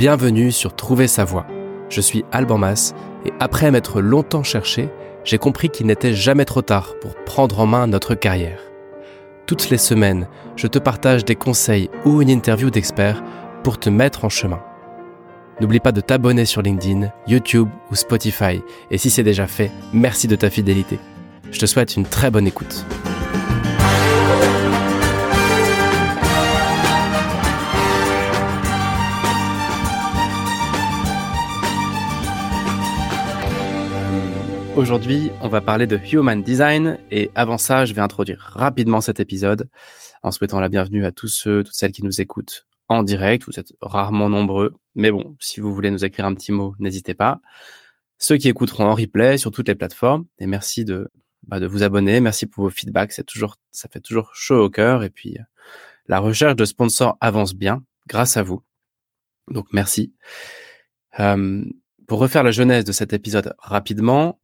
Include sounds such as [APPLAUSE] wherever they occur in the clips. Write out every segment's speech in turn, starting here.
Bienvenue sur Trouver sa voie. Je suis Alban Mas et après m'être longtemps cherché, j'ai compris qu'il n'était jamais trop tard pour prendre en main notre carrière. Toutes les semaines, je te partage des conseils ou une interview d'experts pour te mettre en chemin. N'oublie pas de t'abonner sur LinkedIn, YouTube ou Spotify et si c'est déjà fait, merci de ta fidélité. Je te souhaite une très bonne écoute. Aujourd'hui, on va parler de Human Design et avant ça, je vais introduire rapidement cet épisode en souhaitant la bienvenue à tous ceux, toutes celles qui nous écoutent en direct. Vous êtes rarement nombreux, mais bon, si vous voulez nous écrire un petit mot, n'hésitez pas. Ceux qui écouteront en replay sur toutes les plateformes, et merci de, bah, de vous abonner, merci pour vos feedbacks, c'est toujours, ça fait toujours chaud au cœur et puis la recherche de sponsors avance bien grâce à vous. Donc merci. Euh, pour refaire la genèse de cet épisode rapidement,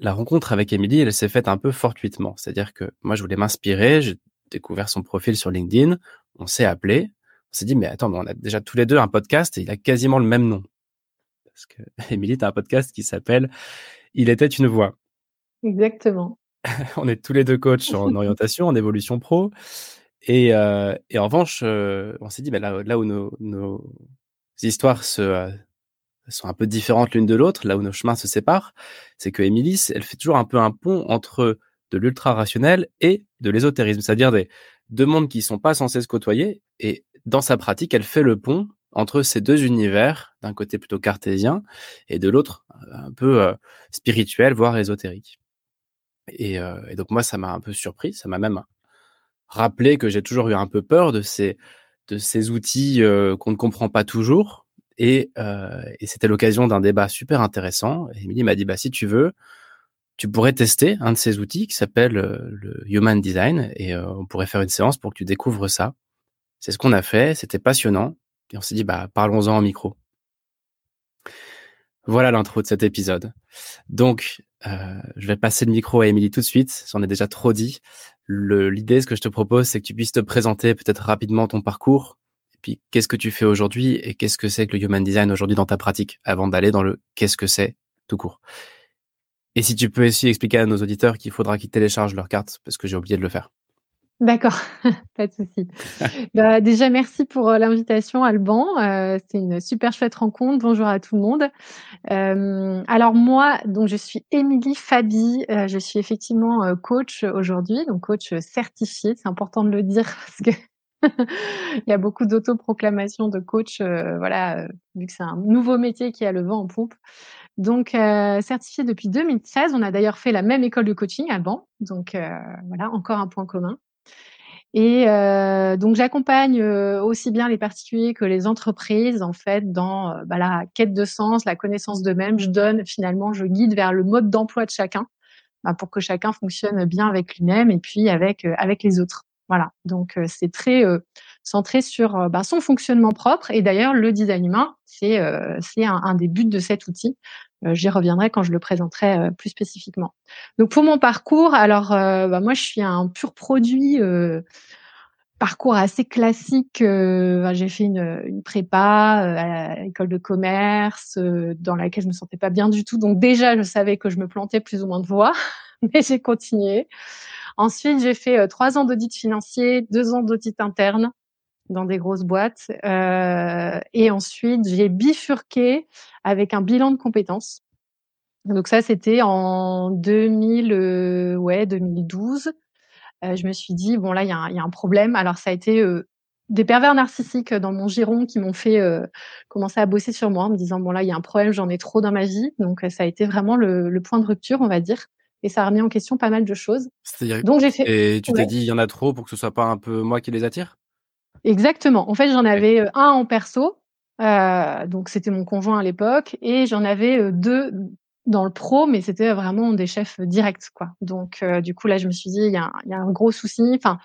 la rencontre avec Émilie, elle s'est faite un peu fortuitement. C'est-à-dire que moi, je voulais m'inspirer, j'ai découvert son profil sur LinkedIn, on s'est appelé, on s'est dit, mais attends, mais on a déjà tous les deux un podcast et il a quasiment le même nom. Parce que [LAUGHS] Émilie, tu as un podcast qui s'appelle Il était une voix. Exactement. [LAUGHS] on est tous les deux coachs en [LAUGHS] orientation, en évolution pro. Et, euh, et en revanche, euh, on s'est dit, là, là où nos, nos histoires se, euh, sont un peu différentes l'une de l'autre, là où nos chemins se séparent, c'est que Émilie, elle fait toujours un peu un pont entre de l'ultra rationnel et de l'ésotérisme, c'est-à-dire des deux mondes qui sont pas censés se côtoyer. Et dans sa pratique, elle fait le pont entre ces deux univers, d'un côté plutôt cartésien et de l'autre un peu euh, spirituel, voire ésotérique. Et, euh, et, donc moi, ça m'a un peu surpris, ça m'a même rappelé que j'ai toujours eu un peu peur de ces outils euh, qu'on ne comprend pas toujours et, euh, et c'était l'occasion d'un débat super intéressant. Émilie m'a dit, bah, si tu veux, tu pourrais tester un de ces outils qui s'appelle euh, le Human Design et euh, on pourrait faire une séance pour que tu découvres ça. C'est ce qu'on a fait, c'était passionnant et on s'est dit, bah, parlons-en en micro. Voilà l'intro de cet épisode. Donc, je vais passer le micro à Émilie tout de suite. J'en ai déjà trop dit. L'idée, ce que je te propose, c'est que tu puisses te présenter peut-être rapidement ton parcours, puis qu'est-ce que tu fais aujourd'hui et qu'est-ce que c'est que le human design aujourd'hui dans ta pratique avant d'aller dans le qu'est-ce que c'est tout court? Et si tu peux aussi expliquer à nos auditeurs qu'il faudra qu'ils téléchargent leur carte parce que j'ai oublié de le faire. D'accord, [LAUGHS] pas de souci. [LAUGHS] bah, déjà, merci pour euh, l'invitation, Alban. Euh, c'est une super chouette rencontre. Bonjour à tout le monde. Euh, alors moi, donc je suis Émilie Fabi. Euh, je suis effectivement coach aujourd'hui, donc coach certifié. C'est important de le dire [LAUGHS] parce que [LAUGHS] il y a beaucoup d'autoproclamation de coach, euh, voilà, euh, vu que c'est un nouveau métier qui a le vent en poupe. Donc, euh, certifié depuis 2016, on a d'ailleurs fait la même école de coaching avant, donc euh, voilà, encore un point commun. Et donc, j'accompagne aussi bien les particuliers que les entreprises, en fait, dans bah, la quête de sens, la connaissance d'eux-mêmes. Je donne, finalement, je guide vers le mode d'emploi de chacun, bah, pour que chacun fonctionne bien avec lui-même et puis avec avec les autres. Voilà, donc c'est très centré sur bah, son fonctionnement propre. Et d'ailleurs, le design humain, c'est c'est un, un, des buts de cet outil. J'y reviendrai quand je le présenterai plus spécifiquement. Donc pour mon parcours, alors bah, moi je suis un pur produit parcours assez classique. j'ai fait une, une prépa à l'école de commerce dans laquelle je me sentais pas bien du tout. Donc déjà, je savais que je me plantais plus ou moins de voix, [LAUGHS] mais j'ai continué. Ensuite, j'ai fait euh, trois ans d'audit financier, deux ans d'audit interne dans des grosses boîtes. Euh, et ensuite, j'ai bifurqué avec un bilan de compétences. Donc ça, c'était en 2000, euh, ouais, 2012. Euh, je me suis dit, bon, là, il y, y, a un problème. Alors, ça a été euh, des pervers narcissiques dans mon giron qui m'ont fait euh, commencer à bosser sur moi en me disant, bon, là, il y a un problème, j'en ai trop dans ma vie. Donc, ça a été vraiment le, le point de rupture, on va dire et ça a remis en question pas mal de choses. Donc j'ai fait. Et tu t'es dit il y en a trop pour que ce soit pas un peu moi qui les attire? Exactement. En fait, j'en avais euh, un en perso, euh, donc c'était mon conjoint à l'époque, et j'en avais euh, deux dans le pro, mais c'était vraiment des chefs directs, quoi. Donc euh, du coup là, je me suis dit il y, a, y a un gros souci. Enfin,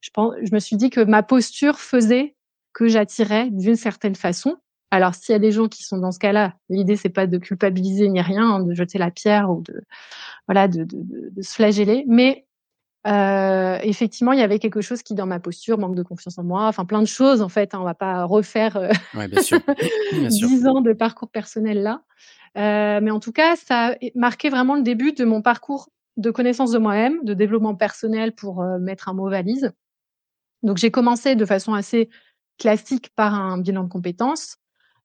je pense, je me suis dit que ma posture faisait que j'attirais d'une certaine façon. Alors, s'il y a des gens qui sont dans ce cas-là, l'idée c'est pas de culpabiliser ni rien, hein, de jeter la pierre ou de voilà, de, de, de, se flageller, mais Heu, effectivement, il y avait quelque chose qui, dans ma posture, manque de confiance en moi, enfin plein de choses en fait, hein, on va pas refaire, heu, Ouais, bien sûr. [LAUGHS] Bien sûr. 10 ans de parcours personnel là. Heu, mais en tout cas, ça a marqué vraiment le début de mon parcours de connaissance de moi-même, de développement personnel pour, heu, mettre un mot valise. Donc j'ai commencé de façon assez classique par un bilan de compétences,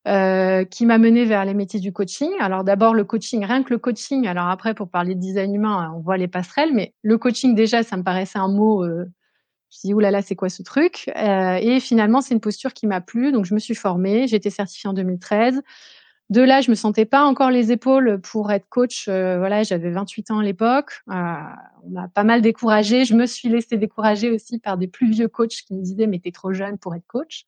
heu, qui m'a menée vers les métiers du coaching. Alors d'abord le coaching, rien que le coaching, alors après pour parler de design humain, on voit les passerelles, mais le coaching déjà ça me paraissait un mot, heu, je me suis dit: «Ouh là là, c'est quoi ce truc?» heu et finalement c'est une posture qui m'a plu, donc je me suis formée, j'ai été certifiée en 2013. De là, je me sentais pas encore les épaules pour être coach, heu, voilà, j'avais 28 ans à l'époque, heu, on m'a pas mal découragée. Je me suis laissée décourager aussi par des plus vieux coachs qui me disaient: «Mais tu es trop jeune pour être coach»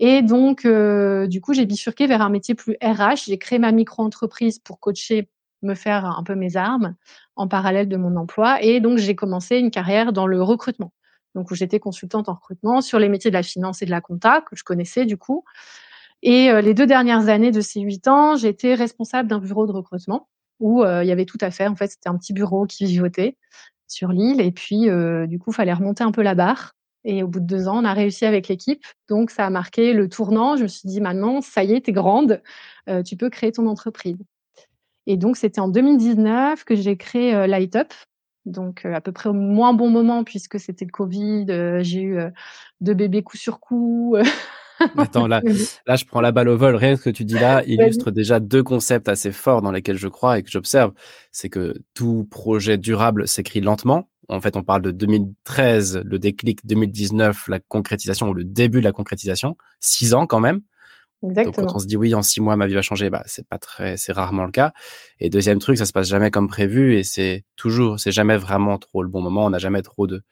et donc heu, du coup, j'ai bifurqué vers un métier plus RH. J'ai créé ma micro-entreprise pour coacher, me faire un peu mes armes en parallèle de mon emploi et donc j'ai commencé une carrière dans le recrutement. Donc où j'étais consultante en recrutement sur les métiers de la finance et de la compta que je connaissais du coup et heu, les 2 dernières années de ces 8 ans, j'étais responsable d'un bureau de recrutement où, heu, il y avait tout à faire. En fait, c'était un petit bureau qui vivotait sur l'île et puis, heu, du coup, fallait remonter un peu la barre et au bout de 2 ans, on a réussi avec l'équipe. Donc ça a marqué le tournant. Je me suis dit: «Maintenant, ça y est, tu es grande, heu, tu peux créer ton entreprise» et donc c'était en 2019 que j'ai créé, heu, Light Up, donc heu, à peu près au moins bon moment puisque c'était le covid, j'ai eu, heu, 2 bébés coup sur coup. [LAUGHS] Attends, là [LAUGHS] là, je prends la balle au vol. Rien que ce que tu dis là [LAUGHS] illustre déjà 2 concepts assez forts dans lesquels je crois et que j'observe. C'est que tout projet durable s'écrit lentement. En fait, on parle de 2013, le déclic, 2019, la concrétisation ou le début de la concrétisation. 6 ans quand même. Donc quand on Exactement. se dit: «Oui, en 6 mois, ma vie va changer», bah, c'est pas très c'est rarement le cas et 2e truc, ça se passe jamais comme prévu et c'est toujours c'est jamais vraiment trop le bon moment. On n'a jamais trop de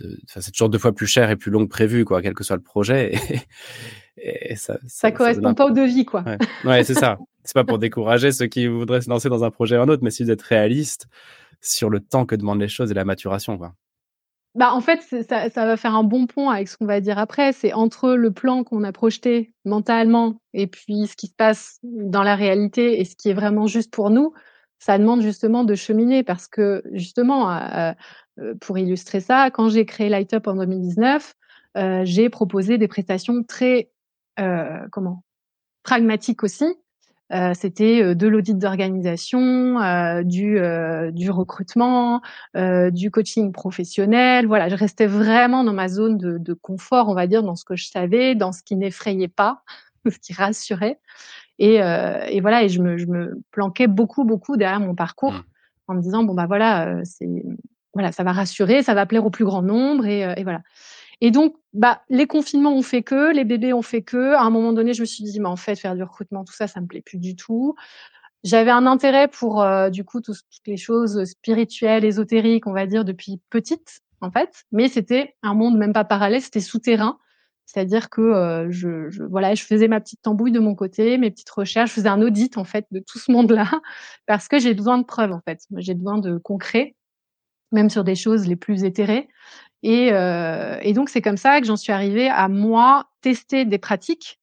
de c'est toujours 2 fois plus cher et plus long que prévu, quoi, quel que soit le projet [LAUGHS] et et ça ça correspond pas au devis, quoi. ouais, ouais, c'est ça. C'est pas pour décourager ceux qui voudraient se lancer dans un projet ou un autre, mais si vous êtes réaliste sur le temps que demandent les choses et la maturation, quoi. Bah, en fait, ça va faire un bon pont avec ce qu'on va dire après. C'est entre le plan qu'on a projeté mentalement et puis ce qui se passe dans la réalité et ce qui est vraiment juste pour nous, ça demande justement de cheminer parce que justement, heu heu, pour illustrer ça, quand j'ai créé Light Up en 2019, heu, j'ai proposé des prestations très, comment? Pragmatiques aussi. Heu, c'était, heu, de l'audit d'organisation, heu, du, du recrutement, du coaching professionnel. Voilà, je restais vraiment dans ma zone de de confort, on va dire, dans ce que je savais, dans ce qui n'effrayait pas, [LAUGHS] ce qui rassurait et heu et voilà et je me je me planquais beaucoup, beaucoup derrière mon Mmh. parcours en me disant: «Bon, bah, voilà, c'est voilà, ça va rassurer, ça va plaire au plus grand nombre» et heu et voilà et donc bah, les confinements ont fait que, les bébés ont fait que, à un moment donné, je me suis dit: «Mais en fait, faire du recrutement, tout ça, ça me plaît plus du tout». J'avais un intérêt pour, heu, du coup, toutes les choses, spirituelles, ésotériques, on va dire, depuis petite, en fait, mais c'était un monde même pas parallèle, c'était souterrain. C'est-à-dire que, heu, je je voilà, je faisais ma petite tambouille de mon côté, mes petites recherches, je faisais un audit, en fait, de tout ce monde-là [LAUGHS] parce que j'ai besoin de preuves, en fait. J'ai besoin de concret, même sur des choses les plus éthérées et heu et donc c'est comme ça que j'en suis arrivée à moi tester des pratiques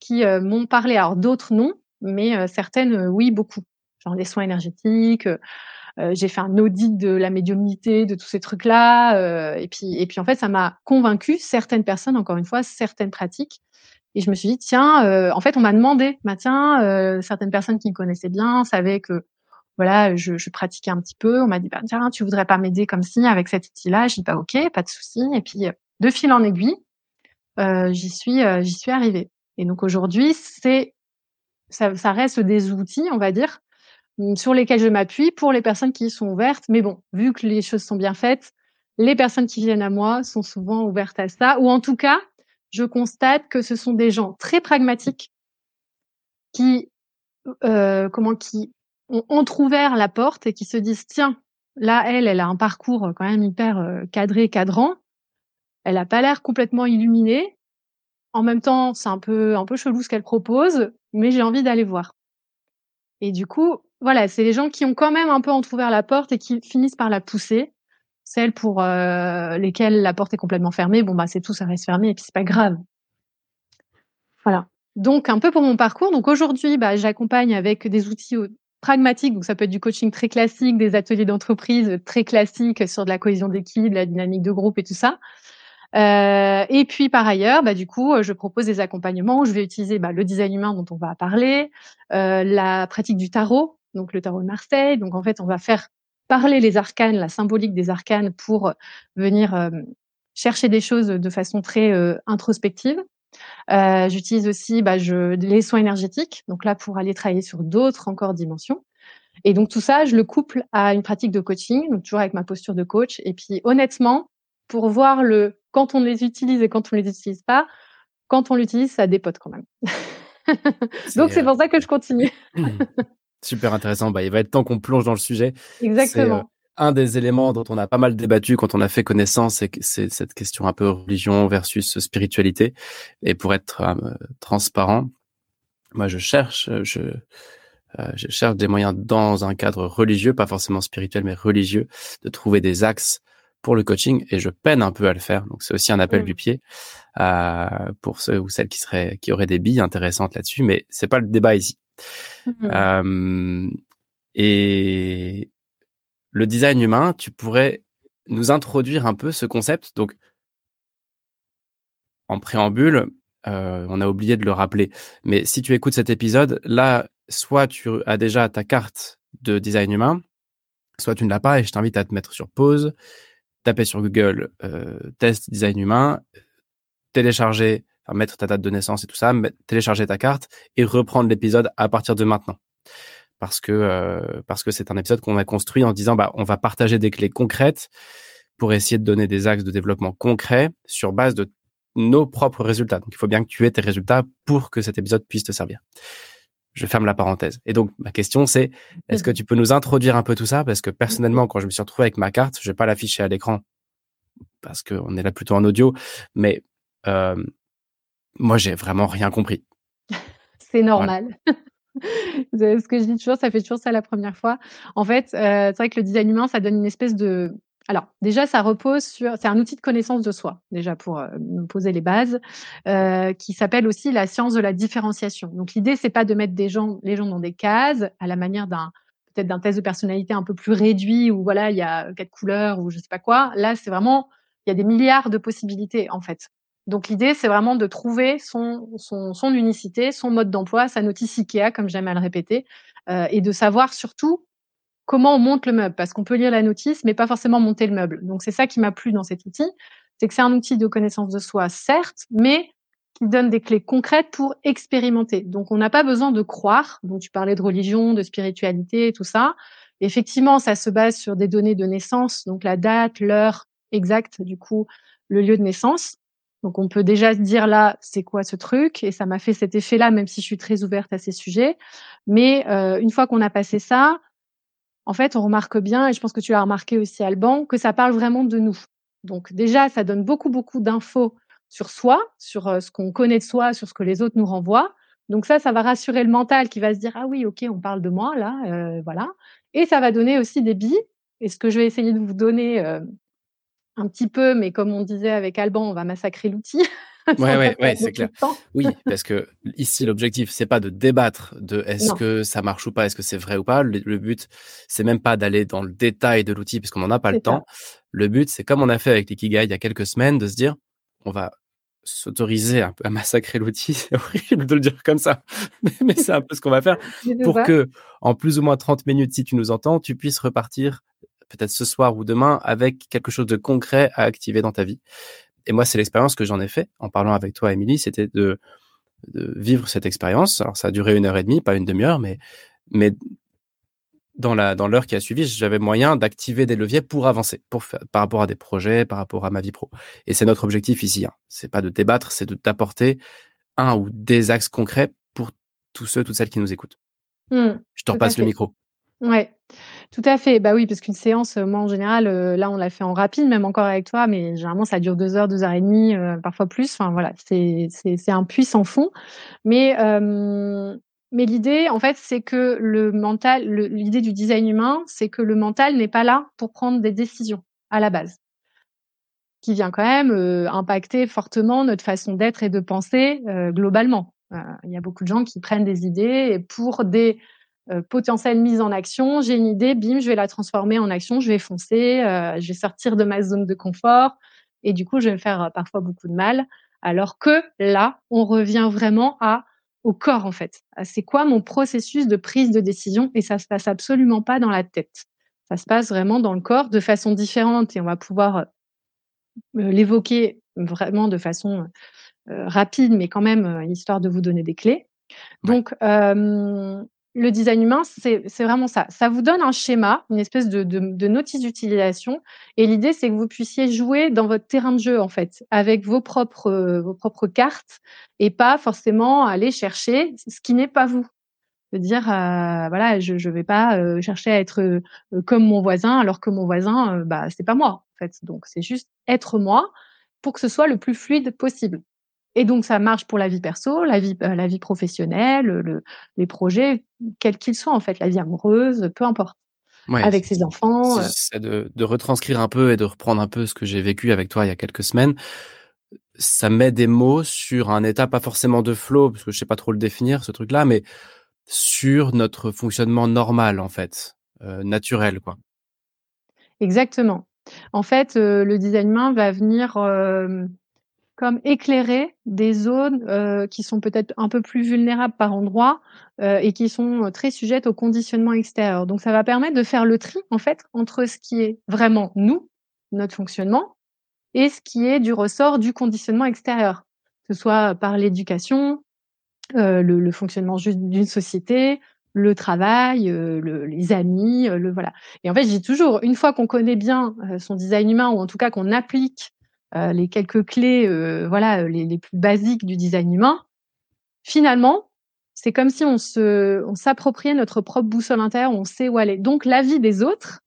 qui, heu, m'ont parlé. Alors d'autres non, mais heu, certaines, heu, oui, beaucoup. Genre les soins énergétiques, heu heu, j'ai fait un audit de la médiumnité, de tous ces trucs-là, et puis et puis en fait, ça m'a convaincue, certaines personnes, encore une fois, certaines pratiques et je me suis dit: «Tiens», en fait, on m'a demandé: «Bah, tiens», certaines personnes qui me connaissaient bien savaient que voilà, je je pratiquais un petit peu. On m'a dit: «Bah, tiens, tu voudrais pas m'aider comme ci, avec cet outil-là?» J'ai dit: «Bah, OK, pas de souci» et puis, de fil en aiguille, heu, j'y suis, heu, j'y suis arrivée et donc aujourd'hui, c'est ça ça reste des outils, on va dire, mmh, sur lesquels je m'appuie pour les personnes qui y sont ouvertes. Mais bon, vu que les choses sont bien faites, les personnes qui viennent à moi sont souvent ouvertes à ça ou en tout cas, je constate que ce sont des gens très pragmatiques qui, heu, comment? Qui ont entrouvert la porte et qui se disent: «Tiens, là, elle, elle a un parcours, heu, quand même hyper, heu, cadré, cadrant. Elle a pas l'air complètement illuminée. En même temps, c'est un peu un peu chelou ce qu'elle propose, mais j'ai envie d'aller voir». Et du coup, voilà, c'est les gens qui ont quand même un peu entrouvert la porte et qui finissent par la pousser. Celles pour, heu, lesquelles la porte est complètement fermée, bon, bah, c'est tout, ça reste fermé et puis c'est pas grave. Voilà. Donc un peu pour mon parcours. Donc aujourd'hui, bah, j'accompagne avec des outils pragmatique, donc ça peut être du coaching très classique, des ateliers d'entreprise très classiques sur de la cohésion d'équipe, de la dynamique de groupe et tout ça. Euh, et puis par ailleurs, bah, du coup, je propose des accompagnements je vais utiliser bah, le design humain dont on va parler, euh, la pratique du tarot, donc le tarot de Marseille. Donc en fait, on va faire parler les arcanes, la symbolique des arcanes pour venir euh, chercher des choses de façon très introspective. Euh, j'utilise aussi bah, je, les soins énergétiques, donc là pour aller travailler sur d'autres encore dimensions. Et donc tout ça, je le couple à une pratique de coaching, donc toujours avec ma posture de coach. Et puis honnêtement, pour voir le quand on les utilise et quand on les utilise pas, quand on l'utilise, ça dépote quand même. [LAUGHS] donc c'est pour ça que je continue. [LAUGHS] Super intéressant. Bah, il va être temps qu'on plonge dans le sujet. Exactement un des éléments dont on a pas mal débattu quand on a fait connaissance, c'est cette question un peu religion versus spiritualité. Et pour être euh, transparent, moi je cherche, je, euh, je cherche des moyens dans un cadre religieux, pas forcément spirituel, mais religieux, de trouver des axes pour le coaching et je peine un peu à le faire. Donc c'est aussi un appel mmh. du pied euh, pour ceux ou celles qui seraient qui auraient des billes intéressantes là-dessus, mais c'est pas le débat ici. Mmh. Euh, et, le design humain, tu pourrais nous introduire un peu ce concept. Donc, en préambule, euh, on a oublié de le rappeler, mais si tu écoutes cet épisode, là, soit tu as déjà ta carte de design humain, soit tu ne l'as pas et je t'invite à te mettre sur pause, taper sur Google euh, test design humain, télécharger, mettre ta date de naissance et tout ça, télécharger ta carte et reprendre l'épisode à partir de maintenant parce que euh, parce que c'est un épisode qu'on a construit en disant bah on va partager des clés concrètes pour essayer de donner des axes de développement concrets sur base de nos propres résultats. Donc il faut bien que tu aies tes résultats pour que cet épisode puisse te servir. Je ferme la parenthèse. Et donc ma question c'est est-ce que tu peux nous introduire un peu tout ça? Parce que personnellement quand je me suis retrouvé avec ma carte, je vais pas l'afficher à l'écran parce qu'on est là plutôt en audio, mais euh, moi j'ai vraiment rien compris. [LAUGHS] C'est normal. Ce que je dis toujours, ça fait toujours ça la première fois. En fait, euh, c'est vrai que le design humain, ça donne une espèce de alors, déjà, ça repose sur. C'est un outil de connaissance de soi, déjà pour euh, poser les bases, euh, qui s'appelle aussi la science de la différenciation. Donc, l'idée, c'est pas de mettre des gens, les gens dans des cases, à la manière d'un peut-être d'un test de personnalité un peu plus réduit où voilà, il y a quatre couleurs ou je sais pas quoi. Là, c'est vraiment, il y a des milliards de possibilités en fait. Donc l'idée, c'est vraiment de trouver son, son, son, unicité, son mode d'emploi, sa notice IKEA, comme j'aime à le répéter, euh, et de savoir surtout comment on monte le meuble, parce qu'on peut lire la notice, mais pas forcément monter le meuble. Donc c'est ça qui m'a plu dans cet outil, c'est que c'est un outil de connaissance de soi, certes, mais qui donne des clés concrètes pour expérimenter. Donc on n'a pas besoin de croire, donc tu parlais de religion, de spiritualité, tout ça. effectivement, ça se base sur des données de naissance, donc la date, l'heure exacte, du coup, le lieu de naissance. Donc on peut déjà se dire là, c'est quoi ce truc? Et ça m'a fait cet effet-là, même si je suis très ouverte à ces sujets. Mais euh, une fois qu'on a passé ça, en fait, on remarque bien, et je pense que tu as remarqué aussi, Alban, que ça parle vraiment de nous. Donc déjà, ça donne beaucoup, beaucoup d'infos sur soi, sur euh, ce qu'on connaît de soi, sur ce que les autres nous renvoient. Donc ça, ça va rassurer le mental qui va se dire, ah oui, ok, on parle de moi, là, euh, voilà. Et ça va donner aussi des billes. Et ce que je vais essayer de vous donner un petit peu, mais comme on disait avec Alban, on va massacrer l'outil. [LAUGHS] ouais, ouais, ouais c'est clair. Oui, parce que ici, l'objectif, c'est pas de débattre de est-ce que ça marche ou pas, est-ce que c'est vrai ou pas. Le, but, c'est même pas d'aller dans le détail de l'outil, puisqu'on n'en a pas le temps. Le but, c'est comme on a fait avec l'Ikigai il y a quelques semaines, de se dire, on va s'autoriser un peu à massacrer l'outil. [LAUGHS] C'est horrible de le dire comme ça, [LAUGHS] mais c'est un peu ce qu'on va faire pour que, en plus ou moins 30 minutes, si tu nous entends, tu puisses repartir peut-être ce soir ou demain avec quelque chose de concret à activer dans ta vie. Et moi, c'est l'expérience que j'en ai fait en parlant avec toi, Émilie, c'était de, vivre cette expérience. Alors, ça a duré une heure et demie, pas une demi-heure, mais, mais dans la dans l'heure qui a suivi, j'avais moyen d'activer des leviers pour avancer, pour par rapport à des projets, par rapport à ma vie pro. Et c'est notre objectif ici. Hein. C'est pas de débattre, c'est de t'apporter un ou des axes concrets pour tous ceux, toutes celles qui nous écoutent. Mmh, Je te repasse le micro. Ouais, tout à fait. Bah oui, parce qu'une séance, moi en général, euh, là on l'a fait en rapide, même encore avec toi, mais généralement ça dure deux heures, deux heures et demie, euh, parfois plus. Enfin voilà, c'est un puissant fond. Mais mais l'idée, en fait, c'est que le mental, l'idée du design humain, c'est que le mental n'est pas là pour prendre des décisions à la base, qui vient quand même euh, impacter fortement notre façon d'être et de penser globalement. Il y a beaucoup de gens qui prennent des idées pour des potentielle mise en action. J'ai une idée, bim, je vais la transformer en action, je vais foncer, je vais sortir de ma zone de confort. Et du coup, je vais me faire parfois beaucoup de mal. Alors que là, on revient vraiment à au corps en fait. C'est quoi mon processus de prise de décision Et ça se passe absolument pas dans la tête. Ça se passe vraiment dans le corps de façon différente et on va pouvoir l'évoquer vraiment de façon rapide, mais quand même histoire de vous donner des clés. Donc, le design humain, c'est vraiment ça. Ça vous donne un schéma, une espèce de, de notice d'utilisation. Et l'idée, c'est que vous puissiez jouer dans votre terrain de jeu, en fait, avec vos propres, vos propres cartes et pas forcément aller chercher ce qui n'est pas vous. De dire, euh, voilà, je ne vais pas euh, chercher à être euh, comme mon voisin, alors que mon voisin, bah, c'est pas moi, en fait. Donc, c'est juste être moi pour que ce soit le plus fluide possible. Et donc, ça marche pour la vie perso, la vie, euh, la vie professionnelle, le, les projets, quels qu'ils soient, en fait, la vie amoureuse, peu importe. avec ses enfants. C'est de, de, retranscrire un peu et de reprendre un peu ce que j'ai vécu avec toi il y a quelques semaines. Ça met des mots sur un état pas forcément de flow, parce que je sais pas trop le définir, ce truc-là, mais sur notre fonctionnement normal, en fait, euh, naturel, quoi. Exactement. En fait, euh, le design humain va venir comme éclairer des zones euh, qui sont peut-être un peu plus vulnérables par endroit euh, et qui sont très sujettes au conditionnement extérieur. Donc ça va permettre de faire le tri en fait entre ce qui est vraiment nous, notre fonctionnement, et ce qui est du ressort du conditionnement extérieur, que ce soit par l'éducation, euh, le, le, fonctionnement d'une société, le travail, euh, le, les amis, euh, le voilà. Et en fait, j'ai toujours, une fois qu'on connaît bien euh, son design humain ou en tout cas qu'on applique euh, les quelques clés, euh, voilà, les, les, plus basiques du design humain, finalement, c'est comme si on se, on s'appropriait notre propre boussole intérieure, on sait où aller. Donc la vie des autres,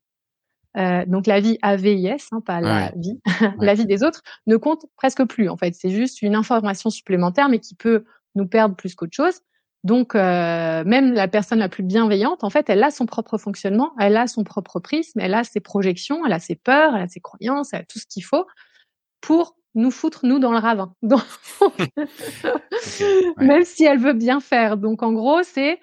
euh, donc la vie AVIS, hein, pas la vie, [LAUGHS] la vie des autres ne compte presque plus. En fait, c'est juste une information supplémentaire, mais qui peut nous perdre plus qu'autre chose. Donc euh, même la personne la plus bienveillante, en fait, elle a son propre fonctionnement, elle a son propre prisme, elle a ses projections, elle a ses peurs, elle a ses croyances, elle a tout ce qu'il faut pour nous foutre, nous, dans le ravin. [LAUGHS] Donc, Même si elle veut bien faire. Donc, en gros, c'est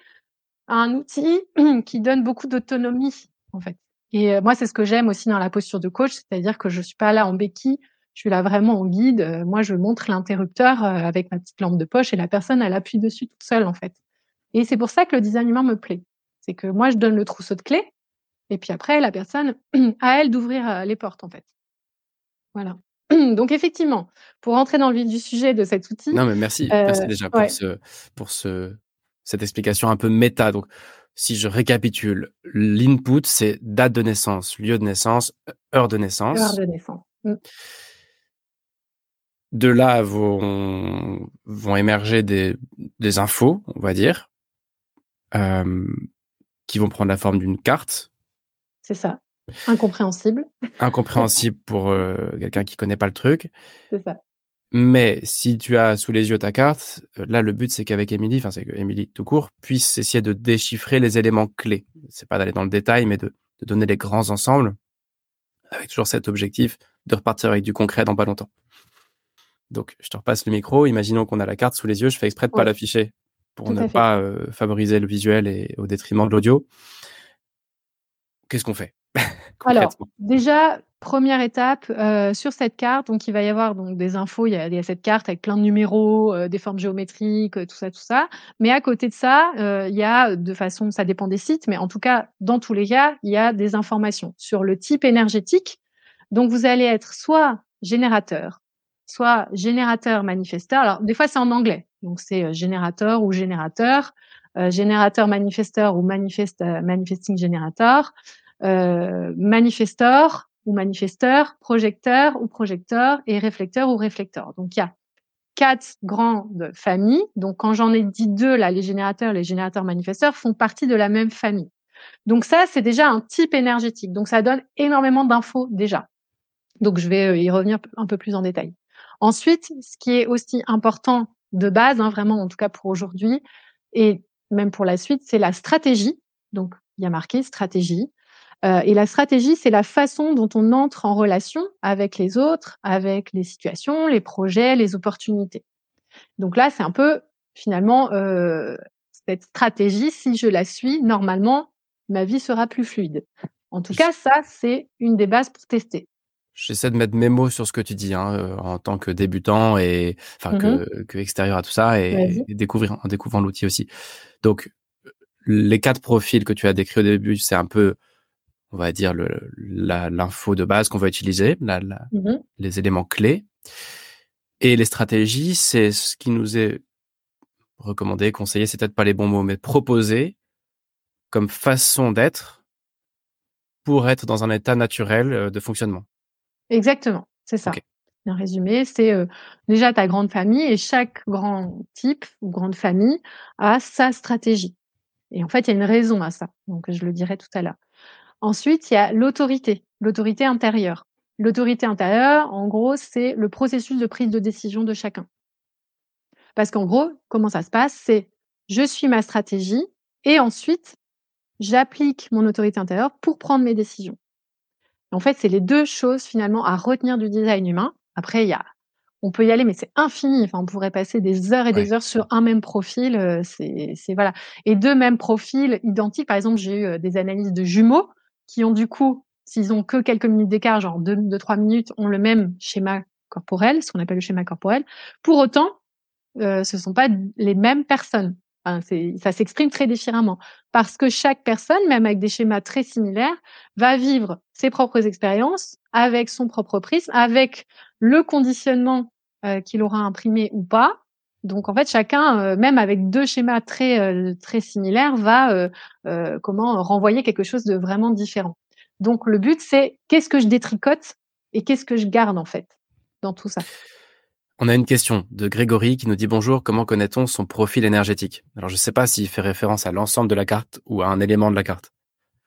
un outil [CLEARS THROAT] qui donne beaucoup d'autonomie, en fait. Et euh, moi, c'est ce que j'aime aussi dans la posture de coach, c'est-à-dire que je suis pas là en béquille, je suis là vraiment en guide. Euh, moi, je montre l'interrupteur euh, avec ma petite lampe de poche et la personne, elle appuie dessus toute seule, en fait. Et c'est pour ça que le design humain me plaît. C'est que moi, je donne le trousseau de clés et puis après, la personne, [CLEARS THROAT] à elle d'ouvrir les portes, en fait. Voilà. [CLEARS THROAT] Donc effectivement, pour rentrer dans le vif du sujet de cet outil. Non mais merci, merci déjà pour ce pour ce cette explication un peu méta. Donc si je récapitule, l'input c'est date de naissance, lieu de naissance, heure de naissance. Heure de naissance. Mmh. De là vont vont émerger des des infos, on va dire, euh, qui vont prendre la forme d'une carte. C'est ça. Incompréhensible. Incompréhensible pour euh, quelqu'un qui connaît pas le truc. C'est ça. Mais si tu as sous les yeux ta carte, euh, là le but c'est qu'avec Émilie, enfin c'est que Émilie tout court puisse essayer de déchiffrer les éléments clés. C'est pas d'aller dans le détail, mais de, de, donner les grands ensembles, avec toujours cet objectif de repartir avec du concret dans pas longtemps. Donc je te repasse le micro. Imaginons qu'on a la carte sous les yeux. Je fais exprès de pas l'afficher pour ne pas euh, favoriser le visuel et au détriment de l'audio. Qu'est-ce qu'on fait? Alors, déjà, première étape euh, sur cette carte, donc il va y avoir donc des infos. Il y a, il y a cette carte avec plein de numéros, euh, des formes géométriques, tout ça, tout ça. Mais à côté de ça, euh, il y a de façon, ça dépend des sites, mais en tout cas, dans tous les cas, il y a des informations sur le type énergétique. Donc vous allez être soit générateur, soit générateur manifesteur. Alors des fois c'est en anglais, donc c'est générateur ou générateur. générateur manifesteur ou manifest, manifesting générateur euh, manifesteur ou manifesteur, projecteur ou projecteur et réflecteur ou réflecteur. Donc il y a quatre grandes familles. Donc quand j'en ai dit deux, là, les générateurs, les générateurs manifesteurs font partie de la même famille. Donc ça, c'est déjà un type énergétique. Donc ça donne énormément d'infos déjà. Donc je vais euh, y revenir un peu plus en détail. Ensuite, ce qui est aussi important de base, hein, vraiment en tout cas pour aujourd'hui et même pour la suite, c'est la stratégie. Donc il y a marqué stratégie. Euh, et la stratégie, c'est la façon dont on entre en relation avec les autres, avec les situations, les projets, les opportunités. Donc là, c'est un peu finalement euh, cette stratégie, si je la suis, normalement, ma vie sera plus fluide. En tout cas, ça, c'est une des bases pour tester. J'essaie de mettre mes mots sur ce que tu dis hein, euh, en tant que débutant et enfin que, mmh que, extérieur à tout ça et, découvrir en découvrant l'outil aussi. Donc les quatre profils que tu as décrits au début, c'est un peu, on va dire l'info de base qu'on va utiliser, la, mmh les éléments clés. Et les stratégies, c'est ce qui nous est recommandé, conseillé, c'est peut-être pas les bons mots, mais proposé comme façon d'être pour être dans un état naturel euh, de fonctionnement. Exactement, c'est ça. Un résumé, c'est euh, déjà ta grande famille et chaque grand type ou grande famille a sa stratégie. Et en fait, il y a une raison à ça. Donc, je le dirai tout à l'heure. Ensuite, il y a l'autorité, l'autorité intérieure. L'autorité intérieure, en gros, c'est le processus de prise de décision de chacun. Parce qu'en gros, comment ça se passe C'est je suis ma stratégie et ensuite, j'applique mon autorité intérieure pour prendre mes décisions. En fait, c'est les deux choses finalement à retenir du design humain. Après, il y a, on peut y aller, mais c'est infini. Enfin, on pourrait passer des heures et des heures sur un même profil. Euh, c'est, voilà. Et deux mêmes profils identiques. Par exemple, j'ai eu euh, des analyses de jumeaux qui ont du coup, s'ils ont que quelques minutes d'écart, genre deux, deux, trois minutes, ont le même schéma corporel, ce qu'on appelle le schéma corporel. Pour autant, euh, ce sont pas les mêmes personnes ça s'exprime très différemment parce que chaque personne, même avec des schémas très similaires, va vivre ses propres expériences avec son propre prisme, avec le conditionnement euh, qu'il aura imprimé ou pas. Donc en fait, chacun, euh, même avec deux schémas très euh, très similaires, va comment renvoyer quelque chose de vraiment différent. Donc le but, c'est qu'est-ce que je détricote et qu'est-ce que je garde en fait dans tout ça? On a une question de Grégory qui nous dit bonjour, comment connaît-on son profil énergétique? Alors je ne sais pas s'il fait référence à l'ensemble de la carte ou à un élément de la carte.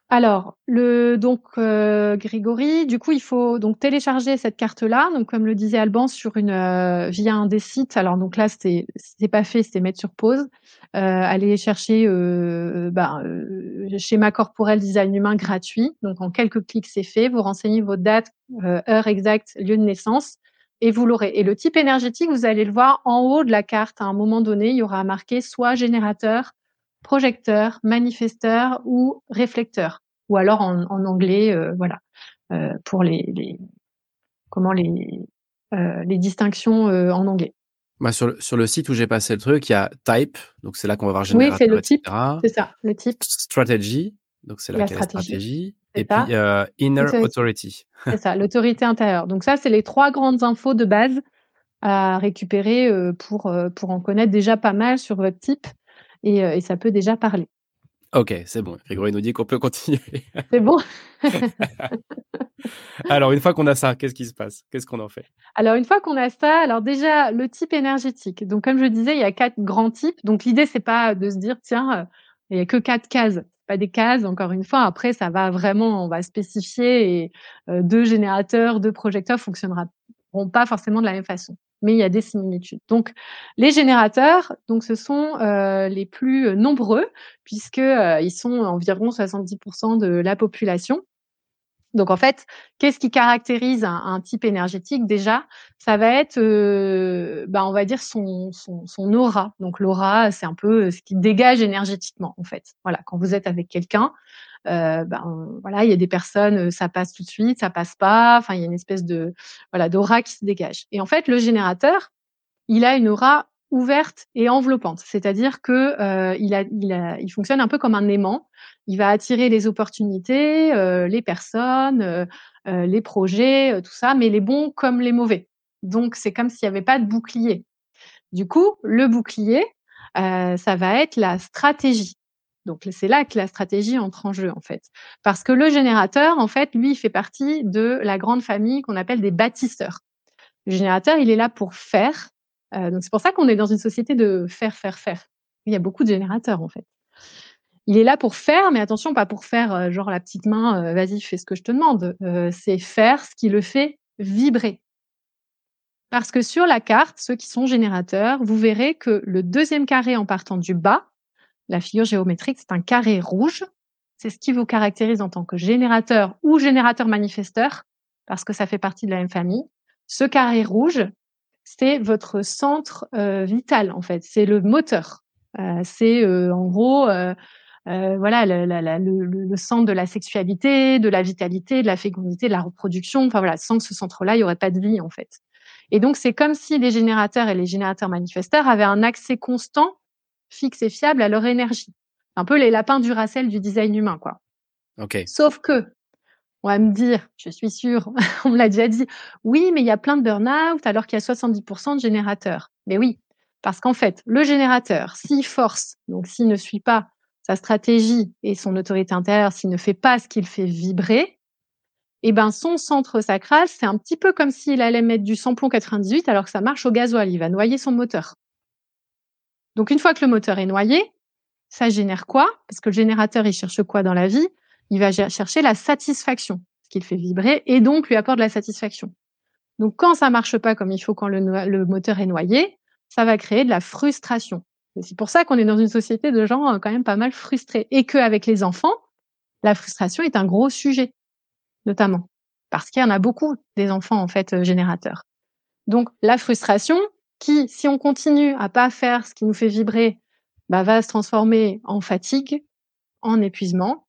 Alors, le donc euh, Grégory, du coup, il faut donc télécharger cette carte-là. Donc, comme le disait Alban, sur une euh, via un des sites. Alors, donc là, c'est c'est pas fait, c'est mettre sur pause. Euh, aller chercher euh, bah, schéma corporel design humain gratuit. Donc, en quelques clics, c'est fait. Vous renseignez vos dates, heure exacte, lieu de naissance et vous l'aurez. Et le type énergétique, vous allez le voir en haut de la carte. À un moment donné, il y aura marqué soit générateur, projecteur, manifesteur ou réflecteur. Ou alors en, anglais, euh, voilà, euh, pour les, comment les euh, les distinctions en anglais. Bah sur, le, sur le site où j'ai passé le truc, il y a type, donc c'est là qu'on va voir générateur. Oui, c'est le type. C'est ça, le type. Strategy, donc c'est la, stratégie. Et puis Inner Authority. [LAUGHS] C'est ça, l'autorité intérieure. Donc ça, c'est les trois grandes infos de base à récupérer pour, pour en connaître déjà pas mal sur votre type et, et ça peut déjà parler. Ok, c'est bon. Grégory nous dit qu'on peut continuer. [LAUGHS] C'est bon. [LAUGHS] alors, une fois qu'on a ça, qu'est-ce qui se passe? Qu'est-ce qu'on en fait? Alors, une fois qu'on a ça, alors déjà, le type énergétique. Donc, comme je disais, il y a quatre grands types. Donc, l'idée, c'est pas de se dire, tiens, il y a que quatre cases pas des cases, encore une fois. Après, ça va vraiment, on va spécifier et euh, deux générateurs, deux projecteurs fonctionneront pas forcément de la même façon. Mais il y a des similitudes. Donc, les générateurs, donc ce sont euh, les plus nombreux puisque euh, ils sont environ 70% de la population. Donc en fait, qu'est-ce qui caractérise un, type énergétique? Déjà Ça va être, euh, bah, on va dire son, aura. Donc l'aura, c'est un peu ce qui dégage énergétiquement en fait. Voilà, quand vous êtes avec quelqu'un, euh, ben voilà, il y a des personnes, ça passe tout de suite, ça passe pas. Enfin, il y a une espèce de voilà d'aura qui se dégage. Et en fait, le générateur, il a une aura ouverte et enveloppante, c'est-à-dire que euh, il, fonctionne un peu comme un aimant. Il va attirer les opportunités, euh, les personnes, euh, les projets, tout ça, mais les bons comme les mauvais. Donc c'est comme s'il n'y avait pas de bouclier. Du coup, le bouclier, ça va être la stratégie. Donc c'est là que la stratégie entre en jeu en fait, parce que le générateur, en fait, lui, il fait partie de la grande famille qu'on appelle des bâtisseurs. Le générateur, il est là pour faire, donc c'est pour ça qu'on est dans une société de faire, faire, faire. Il y a beaucoup de générateurs en fait. Il est là pour faire, mais attention, pas pour faire genre la petite main, vas-y, fais ce que je te demande. c'est faire ce qui le fait vibrer. Parce que sur la carte, ceux qui sont générateurs, vous verrez que le deuxième carré en partant du bas, la figure géométrique, c'est un carré rouge. C'est ce qui vous caractérise en tant que générateur ou générateur manifesteur, parce que ça fait partie de la même famille. Ce carré rouge, c'est votre centre euh, vital en fait, c'est le moteur. c'est en gros voilà le, centre de la sexualité, de la vitalité, de la fécondité, de la reproduction. Enfin voilà, sans ce centre-là, il n'y aurait pas de vie en fait. Et donc c'est comme si les générateurs et les générateurs manifesteurs avaient un accès constant, fixe et fiable à leur énergie. Un peu les lapins du Racel du design humain, quoi. Ok. Sauf que on va me dire, je suis sûre, [LAUGHS] on me l'a déjà dit, oui, mais il y a plein de burn-out alors qu'il y a 70% de générateurs. Mais oui, parce qu'en fait, le générateur, s'il force, donc s'il ne suit pas sa stratégie et son autorité intérieure, s'il ne fait pas ce qu'il fait vibrer, eh ben son centre sacral, c'est un petit peu comme s'il allait mettre du samplon 98 alors que ça marche au gasoil, il va noyer son moteur. Donc une fois que le moteur est noyé, ça génère quoi? Parce que le générateur, il cherche quoi dans la vie? Il va chercher la satisfaction, ce qu'il fait vibrer, et donc lui apporte de la satisfaction. Donc quand ça marche pas comme il faut, quand le, moteur est noyé, ça va créer de la frustration. C'est pour ça qu'on est dans une société de gens euh, quand même pas mal frustrés. Et qu'avec les enfants, la frustration est un gros sujet, notamment. Parce qu'il y en a beaucoup des enfants, en fait, euh, générateurs. Donc, la frustration, qui, si on continue à pas faire ce qui nous fait vibrer, bah, va se transformer en fatigue, en épuisement,